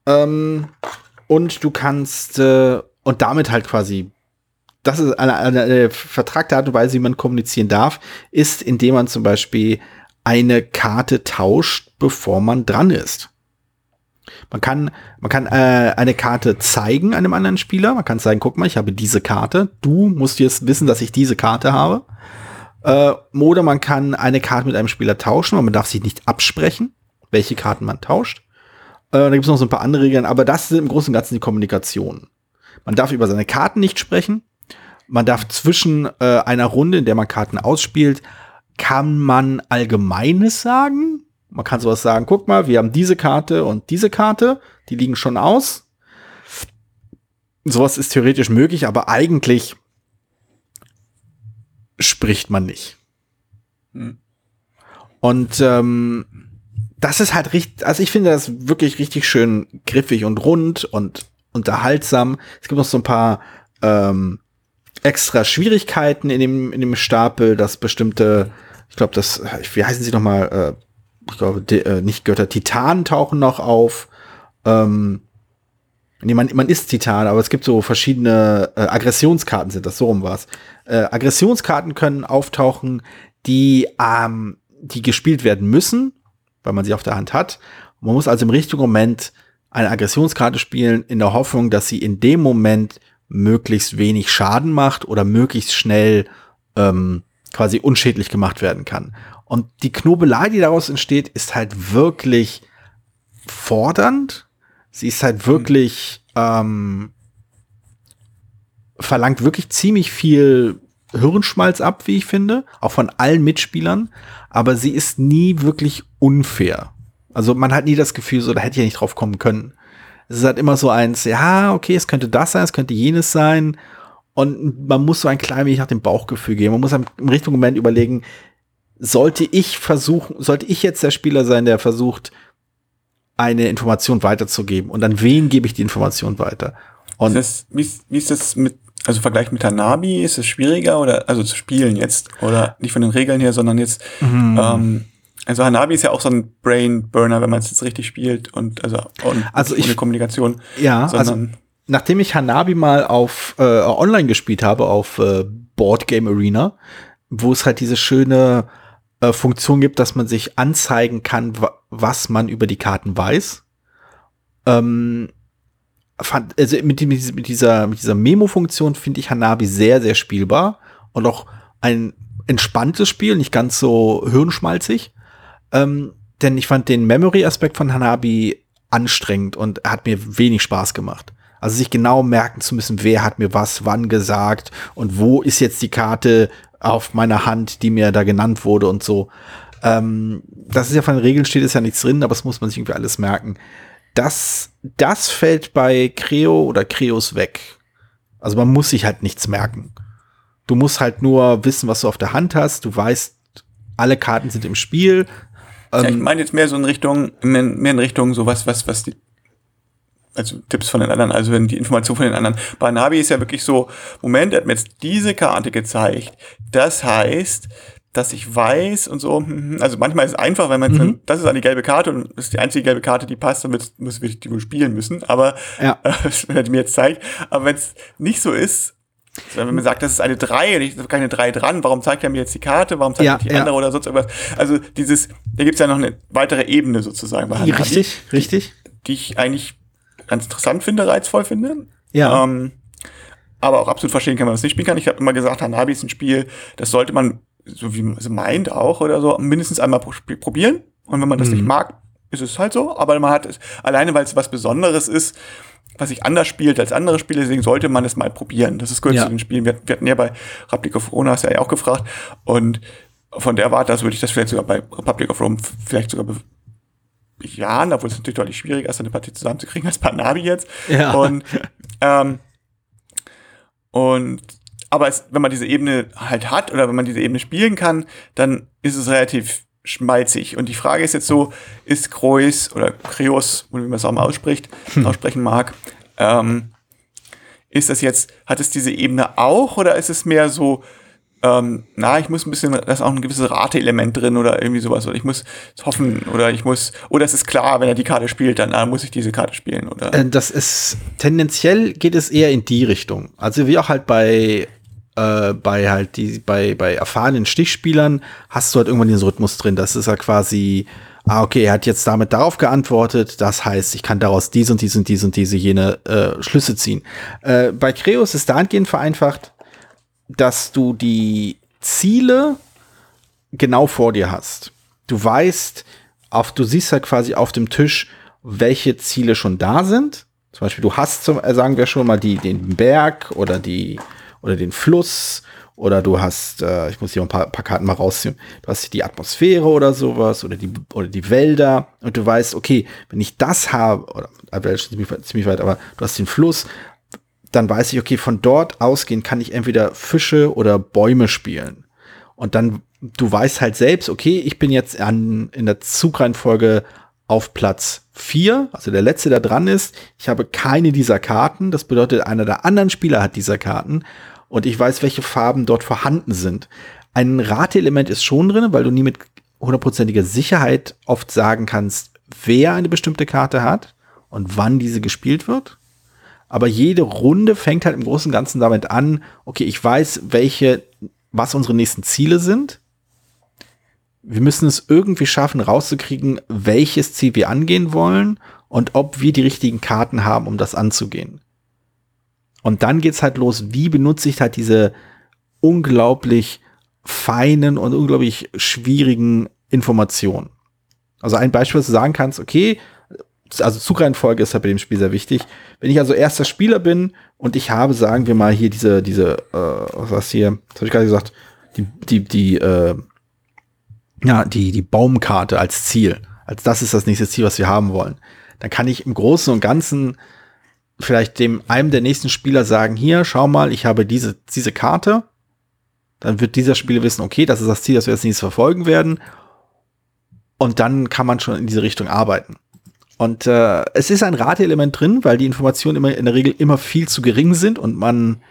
Ähm, und du kannst, äh, und damit halt quasi, das ist eine, eine, eine vertragte Art und Weise, wie man kommunizieren darf, ist, indem man zum Beispiel eine Karte tauscht, bevor man dran ist. Man kann, man kann äh, eine Karte zeigen einem anderen Spieler. Man kann sagen, guck mal, ich habe diese Karte. Du musst jetzt wissen, dass ich diese Karte habe. Äh, oder man kann eine Karte mit einem Spieler tauschen, aber man darf sich nicht absprechen, welche Karten man tauscht. Äh, da gibt es noch so ein paar andere Regeln, aber das ist im Großen und Ganzen die Kommunikation. Man darf über seine Karten nicht sprechen. Man darf zwischen äh, einer Runde, in der man Karten ausspielt, kann man Allgemeines sagen. Man kann sowas sagen, guck mal, wir haben diese Karte und diese Karte, die liegen schon aus. Sowas ist theoretisch möglich, aber eigentlich spricht man nicht. Hm. Und ähm, das ist halt richtig, also ich finde das wirklich richtig schön griffig und rund und unterhaltsam. Es gibt noch so ein paar ähm, extra Schwierigkeiten in dem, in dem Stapel, dass bestimmte, ich glaube, das, wie heißen sie nochmal, äh, ich glaube, äh, nicht Götter, Titanen tauchen noch auf. Ähm, nee, man, man ist Titan, aber es gibt so verschiedene äh, Aggressionskarten, sind das, so rum war's. Äh, Aggressionskarten können auftauchen, die, ähm, die gespielt werden müssen, weil man sie auf der Hand hat. Man muss also im richtigen Moment eine Aggressionskarte spielen, in der Hoffnung, dass sie in dem Moment möglichst wenig Schaden macht oder möglichst schnell ähm, quasi unschädlich gemacht werden kann. Und die Knobelei, die daraus entsteht, ist halt wirklich fordernd. Sie ist halt wirklich, ähm, verlangt wirklich ziemlich viel Hirnschmalz ab, wie ich finde, auch von allen Mitspielern, aber sie ist nie wirklich unfair. Also man hat nie das Gefühl, so, da hätte ich ja nicht drauf kommen können. Es ist halt immer so eins, ja, okay, es könnte das sein, es könnte jenes sein. Und man muss so ein klein wenig nach dem Bauchgefühl gehen. Man muss im richtigen Moment überlegen, sollte ich versuchen, sollte ich jetzt der Spieler sein, der versucht, eine Information weiterzugeben und an wen gebe ich die Information weiter? Und ist das, wie, ist, wie ist das mit, also Vergleich mit Hanabi, ist es schwieriger oder, also zu spielen jetzt, oder nicht von den Regeln her, sondern jetzt, mhm. ähm, also Hanabi ist ja auch so ein Brain Burner, wenn man es jetzt richtig spielt und also und also ich, ohne Kommunikation. Ja, also nachdem ich Hanabi mal auf äh, online gespielt habe auf äh, Board Game Arena, wo es halt diese schöne äh, Funktion gibt, dass man sich anzeigen kann, was man über die Karten weiß. Ähm, fand, also mit, mit dieser, mit dieser Memo-Funktion finde ich Hanabi sehr, sehr spielbar und auch ein entspanntes Spiel, nicht ganz so hirnschmalzig. Ähm, denn ich fand den Memory-Aspekt von Hanabi anstrengend und hat mir wenig Spaß gemacht. Also sich genau merken zu müssen, wer hat mir was wann gesagt und wo ist jetzt die Karte auf meiner Hand, die mir da genannt wurde und so. Ähm, das ist ja von den Regeln steht, ist ja nichts drin, aber das muss man sich irgendwie alles merken. Das, das fällt bei Creo oder Creos weg. Also man muss sich halt nichts merken. Du musst halt nur wissen, was du auf der Hand hast. Du weißt, alle Karten sind im Spiel. Ja, ich ähm, meine jetzt mehr so in Richtung, mehr in Richtung so was, was, was die also Tipps von den anderen, also wenn die Information von den anderen. Bei Navi ist ja wirklich so, Moment, er hat mir jetzt diese Karte gezeigt. Das heißt, dass ich weiß und so, hm, hm, also manchmal ist es einfach, wenn man, mhm. das ist eine gelbe Karte und das ist die einzige gelbe Karte, die passt, dann muss ich die wohl spielen müssen, aber, ja. äh, [laughs] wenn er die mir jetzt zeigt, aber wenn es nicht so ist, wenn man sagt, das ist eine 3 und ich habe keine 3 dran, warum zeigt er mir jetzt die Karte, warum zeigt ja, er die ja. andere oder sonst irgendwas? Also dieses, da gibt es ja noch eine weitere Ebene sozusagen. Bei richtig, richtig. Die ich eigentlich ganz interessant finde, reizvoll finde. Ja. Ähm, aber auch absolut verstehen kann, man das nicht spielen kann. Ich habe immer gesagt, Hanabi ist ein Spiel, das sollte man, so wie man es meint auch oder so, mindestens einmal probieren. Und wenn man das mhm. nicht mag, ist es halt so. Aber man hat es, alleine weil es was Besonderes ist, was sich anders spielt als andere Spiele, deswegen sollte man es mal probieren. Das ist kurz ja. zu den Spielen. Wir, wir hatten ja bei Republic of Rome, hast du ja auch gefragt. Und von der Warte, würde ich das vielleicht sogar bei Republic of Rome vielleicht sogar Jahren, obwohl es natürlich deutlich schwieriger ist, eine Partie zusammenzukriegen als Navi jetzt. Ja. Und, ähm, und aber es, wenn man diese Ebene halt hat oder wenn man diese Ebene spielen kann, dann ist es relativ schmalzig. Und die Frage ist jetzt so, ist Kreuz oder Kreos, wie man es auch mal ausspricht, hm. aussprechen mag, Ähm, ist das jetzt, hat es diese Ebene auch oder ist es mehr so, ähm, na, ich muss ein bisschen, da ist auch ein gewisses Rateelement drin oder irgendwie sowas, oder ich muss hoffen, oder ich muss, oder es ist klar, wenn er die Karte spielt, dann ah, muss ich diese Karte spielen, oder? Äh, das ist, tendenziell geht es eher in die Richtung. Also wie auch halt bei, äh, bei halt die, bei, bei erfahrenen Stichspielern hast du halt irgendwann diesen Rhythmus drin. Das ist ja quasi, ah, okay, er hat jetzt damit darauf geantwortet, das heißt, ich kann daraus dies und dies und dies und diese jene äh, Schlüsse ziehen. Äh, bei Creos ist dahingehend vereinfacht, dass du die Ziele genau vor dir hast. Du weißt, auf, du siehst halt quasi auf dem Tisch, welche Ziele schon da sind. Zum Beispiel, du hast, zum, äh, sagen wir schon mal, die, den Berg oder die, oder den Fluss oder du hast, äh, ich muss hier ein paar, paar Karten mal rausziehen, du hast die Atmosphäre oder sowas oder die, oder die Wälder und du weißt, okay, wenn ich das habe, oder äh, ziemlich, ziemlich weit, aber du hast den Fluss, dann weiß ich, okay, von dort ausgehend kann ich entweder Fische oder Bäume spielen. Und dann, du weißt halt selbst, okay, ich bin jetzt an, in der Zugreihenfolge auf Platz 4, also der letzte, der dran ist. Ich habe keine dieser Karten. Das bedeutet, einer der anderen Spieler hat diese Karten. Und ich weiß, welche Farben dort vorhanden sind. Ein Rateelement ist schon drin, weil du nie mit hundertprozentiger Sicherheit oft sagen kannst, wer eine bestimmte Karte hat und wann diese gespielt wird. Aber jede Runde fängt halt im Großen und Ganzen damit an, okay, ich weiß, welche, was unsere nächsten Ziele sind. Wir müssen es irgendwie schaffen, rauszukriegen, welches Ziel wir angehen wollen und ob wir die richtigen Karten haben, um das anzugehen. Und dann geht's halt los, wie benutze ich halt diese unglaublich feinen und unglaublich schwierigen Informationen. Also ein Beispiel, was du sagen kannst, okay, also Zugreihenfolge ist halt bei dem Spiel sehr wichtig. Wenn ich also erster Spieler bin und ich habe, sagen wir mal, hier diese, diese, äh, was hier, was habe ich gerade gesagt, die, die, die, äh, ja, die, die Baumkarte als Ziel. Als das ist das nächste Ziel, was wir haben wollen. Dann kann ich im Großen und Ganzen vielleicht dem einem der nächsten Spieler sagen, hier, schau mal, ich habe diese, diese Karte. Dann wird dieser Spieler wissen, okay, das ist das Ziel, das wir als nächstes verfolgen werden. Und dann kann man schon in diese Richtung arbeiten. Und äh, es ist ein Rateelement drin, weil die Informationen immer in der Regel immer viel zu gering sind und man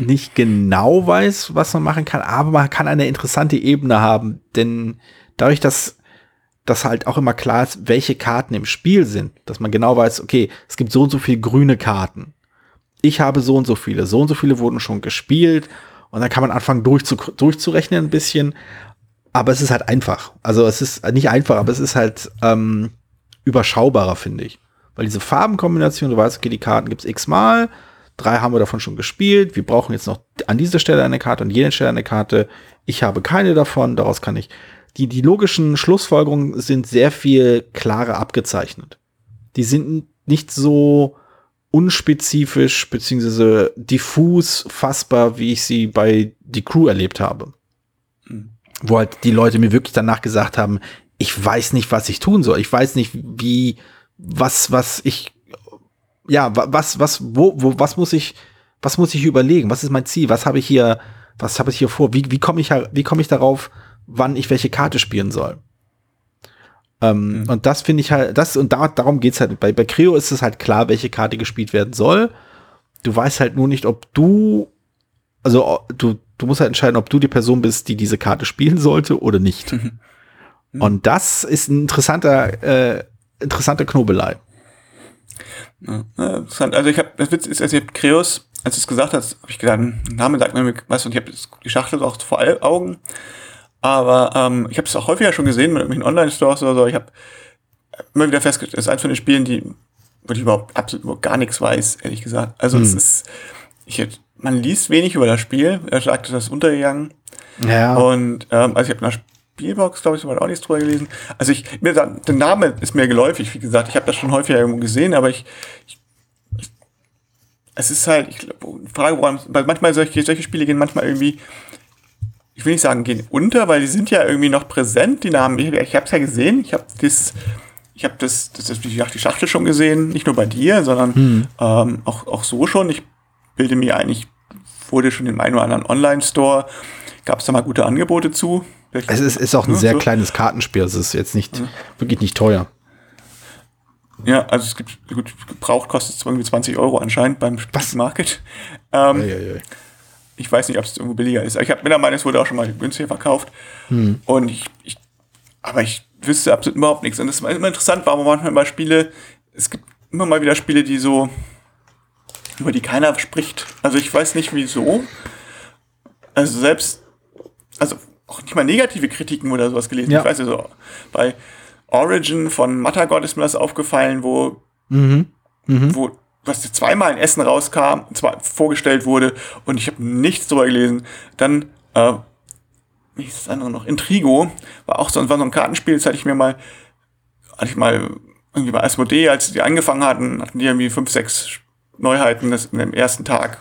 nicht genau weiß, was man machen kann, aber man kann eine interessante Ebene haben, denn dadurch, dass das halt auch immer klar ist, welche Karten im Spiel sind, dass man genau weiß, okay, es gibt so und so viele grüne Karten. Ich habe so und so viele, so und so viele wurden schon gespielt und dann kann man anfangen durchzu durchzurechnen ein bisschen, aber es ist halt einfach. Also es ist nicht einfach, aber es ist halt ähm, überschaubarer, finde ich. Weil diese Farbenkombination, du weißt, okay, die Karten gibt es x-mal, drei haben wir davon schon gespielt, wir brauchen jetzt noch an dieser Stelle eine Karte und jeder Stelle eine Karte. Ich habe keine davon, daraus kann ich. Die, die logischen Schlussfolgerungen sind sehr viel klarer abgezeichnet. Die sind nicht so unspezifisch beziehungsweise diffus fassbar, wie ich sie bei die Crew erlebt habe. Mhm. Wo halt die Leute mir wirklich danach gesagt haben, ich weiß nicht, was ich tun soll. Ich weiß nicht, wie, was, was ich, ja, was, was, wo, wo, was muss ich, was muss ich überlegen? Was ist mein Ziel? Was habe ich hier, was habe ich hier vor? Wie, wie komme ich, wie komme ich darauf, wann ich welche Karte spielen soll? Ähm, mhm. Und das finde ich halt, das, und da, darum geht's halt. Bei, bei Creo ist es halt klar, welche Karte gespielt werden soll. Du weißt halt nur nicht, ob du, also du, du musst halt entscheiden, ob du die Person bist, die diese Karte spielen sollte oder nicht. Mhm. Mhm. Und das ist ein interessanter, äh, interessanter Knobelei. Ja, interessant. Also ich habe, das Witz ist, also ich hab Kreos, als du es gesagt hast, habe ich gedacht, Name sagt mir was und ich habe die Schachtel auch vor Augen. Aber ähm, ich habe es auch häufiger schon gesehen mit irgendwelchen Online-Stores oder so. Ich habe immer wieder festgestellt, es ist eins von den Spielen, die, wo ich überhaupt absolut überhaupt gar nichts weiß, ehrlich gesagt. Also hm. es ist, ich, man liest wenig über das Spiel. Er sagte, das ist untergegangen. Ja. Und ähm, also ich habe nach Spielbox, glaube ich, so auch nichts drüber gelesen. Also ich, mir, der Name ist mir geläufig, wie gesagt, ich habe das schon häufiger irgendwo gesehen, aber ich, ich, es ist halt, ich frage, woran, weil manchmal solche, solche Spiele gehen manchmal irgendwie, ich will nicht sagen, gehen unter, weil die sind ja irgendwie noch präsent, die Namen. Ich, ich habe es ja gesehen, ich habe das, ich habe das, das, das, die Schachtel schon gesehen, nicht nur bei dir, sondern hm. ähm, auch, auch so schon. Ich bilde mir eigentlich, wurde schon im einen oder anderen Online-Store, gab es da mal gute Angebote zu. Es ist, ist auch ein sehr so. kleines Kartenspiel. Es ist jetzt nicht, ja. wirklich nicht teuer. Ja, also es gibt, gut, gebraucht kostet es irgendwie 20 Euro anscheinend beim Market. Ähm, ja, ja, ja. Ich weiß nicht, ob es irgendwo billiger ist. Ich habe mir da meines wurde auch schon mal günstiger verkauft. Hm. Und ich, ich, aber ich wüsste absolut überhaupt nichts. Und das ist immer interessant, warum manchmal mal Spiele, es gibt immer mal wieder Spiele, die so, über die keiner spricht. Also ich weiß nicht wieso. Also selbst, also auch nicht mal negative Kritiken oder sowas gelesen. Ja. Ich weiß ja so, bei Origin von Matagot ist mir das aufgefallen, wo, mhm. Mhm. wo was zweimal in Essen rauskam, zwar vorgestellt wurde und ich habe nichts drüber gelesen. Dann, äh, wie ist das andere noch? Intrigo war auch so, war so ein Kartenspiel, das hatte ich mir mal, hatte ich mal irgendwie bei Asmodee, als die angefangen hatten, hatten die irgendwie fünf, sechs Neuheiten das in dem ersten Tag,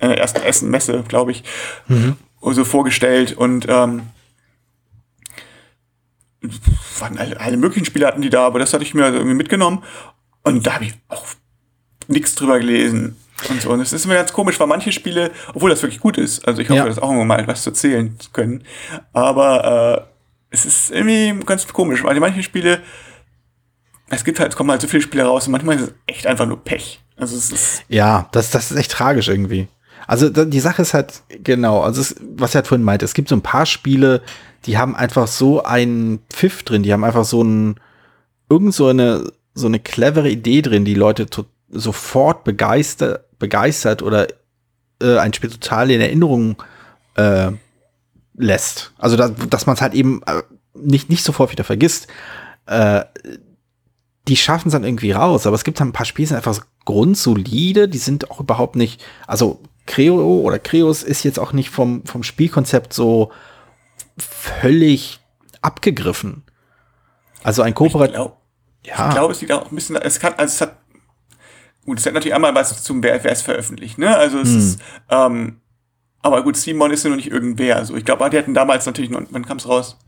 in der ersten Essen-Messe, glaube ich, mhm. so vorgestellt und ähm, waren alle, alle möglichen Spiele hatten die da, aber das hatte ich mir also irgendwie mitgenommen und da habe ich auch nichts drüber gelesen und so. Und es ist immer ganz komisch, weil manche Spiele, obwohl das wirklich gut ist, also ich hoffe, ja. das auch irgendwann mal etwas zu erzählen zu können, aber äh, es ist irgendwie ganz komisch, weil manche Spiele, es gibt halt, es kommen halt so viele Spiele raus und manchmal ist es echt einfach nur Pech. Also es ist ja, das, das ist echt tragisch irgendwie. Also die Sache ist halt, genau, also es, was er halt vorhin meinte, es gibt so ein paar Spiele, die haben einfach so einen Pfiff drin, die haben einfach so ein, irgend so eine, so eine clevere Idee drin, die Leute sofort begeistert, begeistert oder äh, ein Spiel total in Erinnerung äh, lässt. Also, dass, dass man es halt eben äh, nicht, nicht sofort wieder vergisst. Äh, die schaffen es dann irgendwie raus, aber es gibt dann ein paar Spiele, die sind einfach so grundsolide, die sind auch überhaupt nicht, also Creo oder Creos ist jetzt auch nicht vom, vom Spielkonzept so völlig abgegriffen. Also ein Kooperat. Ich glaube, ja. ich glaube, es liegt auch ein bisschen, es kann, also es hat, gut, es hat natürlich einmal was zum, es veröffentlicht, ne? Also es hm. ist, ähm, aber gut, Simon ist ja noch nicht irgendwer. Also ich glaube, die hatten damals natürlich noch, wann kam es raus?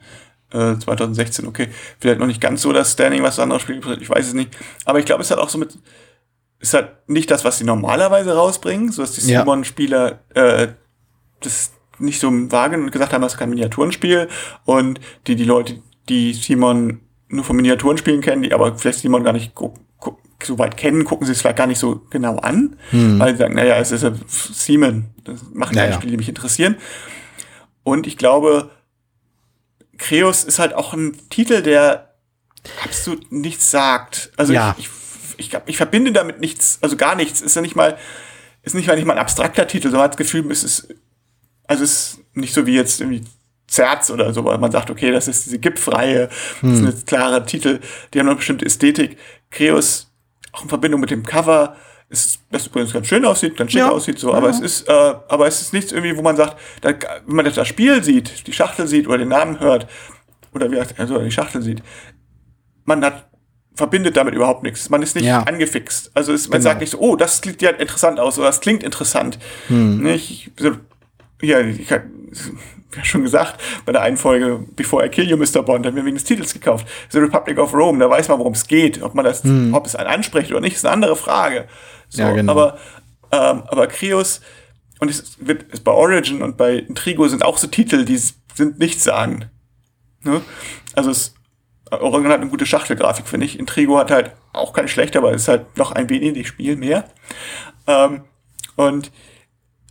Äh, 2016, okay. Vielleicht noch nicht ganz so das Standing, was andere Spiele ich weiß es nicht. Aber ich glaube, es hat auch so mit, es hat nicht das, was sie normalerweise rausbringen, so dass die Simon-Spieler äh, das nicht so wahrgenommen und gesagt haben, das ist kein Miniaturenspiel und die, die Leute, die Simon nur von Miniaturenspielen kennen, die aber vielleicht Simon gar nicht so weit kennen, gucken sie es vielleicht gar nicht so genau an, hm. weil sie sagen, naja, es ist ja Simon, das machen naja. Spiele, die mich interessieren. Und ich glaube, Creus ist halt auch ein Titel, der absolut nichts sagt. Also ja. ich, ich, ich, ich verbinde damit nichts, also gar nichts. Ist ja nicht mal, ist nicht mal nicht mal ein abstrakter Titel, sondern hat das Gefühl, es ist also es ist nicht so wie jetzt irgendwie Zerz oder so, weil man sagt, okay, das ist diese Gipfreihe, hm. das ist eine klare Titel, die haben eine bestimmte Ästhetik. Creus, auch in Verbindung mit dem Cover, ist, das übrigens ganz schön aussieht, ganz schick ja. aussieht, so, ja. aber es ist, äh, aber es ist nichts irgendwie, wo man sagt, da, wenn man das Spiel sieht, die Schachtel sieht oder den Namen hört, oder wie also die Schachtel sieht, man hat verbindet damit überhaupt nichts. Man ist nicht ja. angefixt. Also es, man genau. sagt nicht so, oh, das sieht ja interessant aus oder das klingt interessant. Hm. Nicht, so, ja, ich habe ja schon gesagt, bei der einen Folge, Before I Kill You, Mr. Bond, haben wir wegen des Titels gekauft. The Republic of Rome, da weiß man, worum es geht. Ob man das, hm. ob es einen anspricht oder nicht, ist eine andere Frage. So, ja, genau. Aber, ähm, aber Krios, und es wird es bei Origin und bei Intrigo sind auch so Titel, die sind nichts sagen. Ne? Also es, Origin hat eine gute Schachtelgrafik, finde ich. Intrigo hat halt auch keine schlechte, aber es ist halt noch ein wenig Spiel mehr. Ähm, und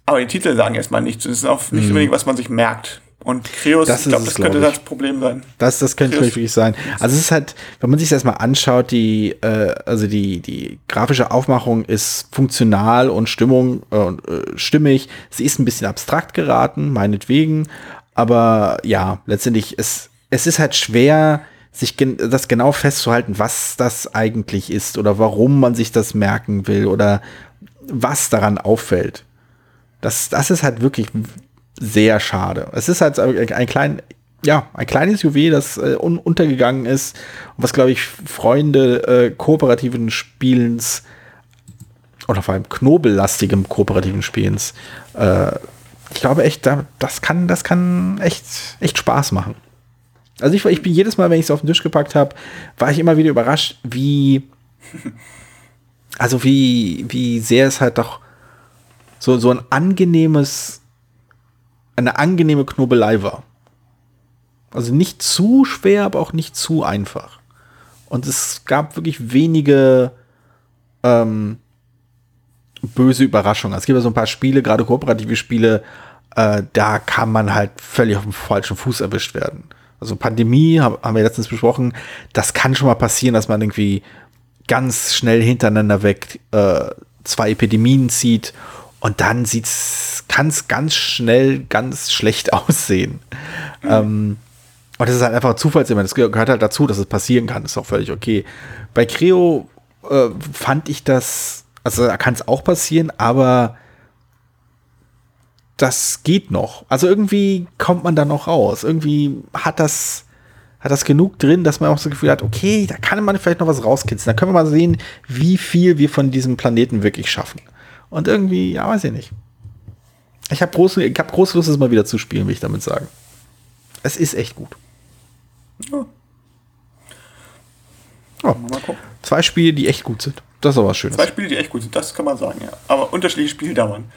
aber die Titel sagen erstmal nichts. Das ist auch nicht mhm. unbedingt, was man sich merkt. Und Creos, das ich glaube, das könnte das Problem sein. Das, das könnte Creos. wirklich sein. Also es ist halt, wenn man sich das mal anschaut, die, äh, also die, die grafische Aufmachung ist funktional und Stimmung äh, äh, stimmig. Sie ist ein bisschen abstrakt geraten, meinetwegen. Aber ja, letztendlich, es, es ist halt schwer, sich gen das genau festzuhalten, was das eigentlich ist oder warum man sich das merken will oder was daran auffällt. Das, das ist halt wirklich sehr schade. Es ist halt ein klein, ja, ein kleines Juwel, das äh, un untergegangen ist und was, glaube ich, Freunde äh, kooperativen Spielens oder vor allem knobellastigem kooperativen Spielens, äh, ich glaube echt, das kann, das kann echt, echt Spaß machen. Also ich, ich bin jedes Mal, wenn ich es auf den Tisch gepackt habe, war ich immer wieder überrascht, wie, also wie, wie sehr es halt doch so, so ein angenehmes, eine angenehme Knobelei war. Also nicht zu schwer, aber auch nicht zu einfach. Und es gab wirklich wenige ähm, böse Überraschungen. Es gibt ja so ein paar Spiele, gerade kooperative Spiele, äh, da kann man halt völlig auf dem falschen Fuß erwischt werden. Also Pandemie haben wir letztens besprochen, das kann schon mal passieren, dass man irgendwie ganz schnell hintereinander weg äh, zwei Epidemien zieht und dann sieht's, es ganz schnell ganz schlecht [laughs] aussehen. Mhm. Ähm, und das ist halt einfach Zufallselement. Das gehört halt dazu, dass es passieren kann. Das ist auch völlig okay. Bei Creo äh, fand ich das, also da kann es auch passieren, aber das geht noch. Also irgendwie kommt man da noch raus. Irgendwie hat das, hat das genug drin, dass man auch so das Gefühl hat, okay, da kann man vielleicht noch was rauskitzeln. Da können wir mal sehen, wie viel wir von diesem Planeten wirklich schaffen. Und irgendwie, ja, weiß ich nicht. Ich habe große, ich hab große Lust, es mal wieder zu spielen, will ich damit sagen. Es ist echt gut. Ja. Oh. Zwei Spiele, die echt gut sind. Das ist aber was Schönes. Zwei Spiele, die echt gut sind, das kann man sagen, ja. Aber unterschiedliche Spieldauern.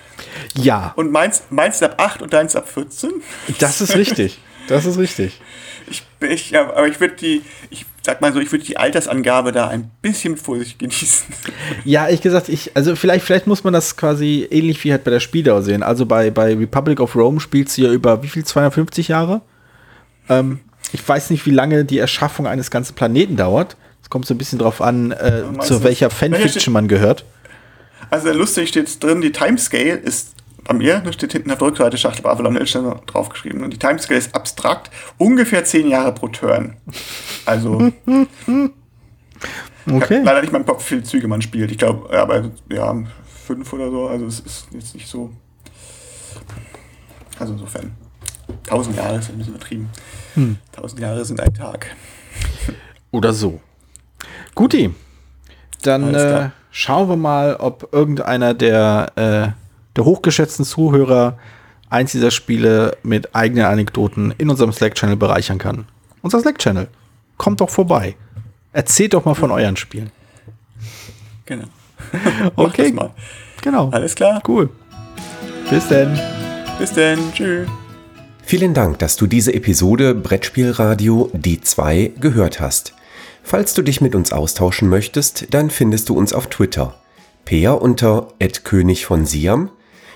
Ja. Und meins, meins ab 8 und deins ab 14? Das ist richtig. Das ist richtig. [laughs] Ich, ich, ja, aber ich würde die, ich sag mal so, ich würde die Altersangabe da ein bisschen mit Vorsicht genießen. [laughs] Ja, ich gesagt, ich, also vielleicht, vielleicht muss man das quasi ähnlich wie halt bei der Spieldauer sehen. Also bei, bei Republic of Rome spielst du ja über wie viel? 250 Jahre? Ähm, ich weiß nicht, wie lange die Erschaffung eines ganzen Planeten dauert. Es kommt so ein bisschen drauf an, äh, zu welcher Fanfiction man gehört. Also lustig steht drin, die Timescale ist bei mir, da steht hinten auf der Rückseite Schachtel bei Avalon draufgeschrieben. Und die Timescale ist abstrakt, ungefähr zehn Jahre pro Turn. Also. [laughs] okay. leider nicht mal im Kopf, wie viele Züge man spielt. Ich glaube, ja, aber ja, fünf oder so. Also es ist jetzt nicht so. Also insofern. Tausend Jahre ist ein bisschen übertrieben. Hm. Tausend Jahre sind ein Tag. Oder so. Guti. Dann äh, schauen wir mal, ob irgendeiner der, äh, der hochgeschätzten Zuhörer eins dieser Spiele mit eigenen Anekdoten in unserem Slack-Channel bereichern kann. Unser Slack-Channel. Kommt doch vorbei. Erzählt doch mal von euren Spielen. Genau. [laughs] okay. Mal. Genau. Alles klar. Cool. Bis denn. Bis denn. Tschüss. Vielen Dank, dass du diese Episode Brettspielradio D2 gehört hast. Falls du dich mit uns austauschen möchtest, dann findest du uns auf Twitter. Peer unter König von Siam,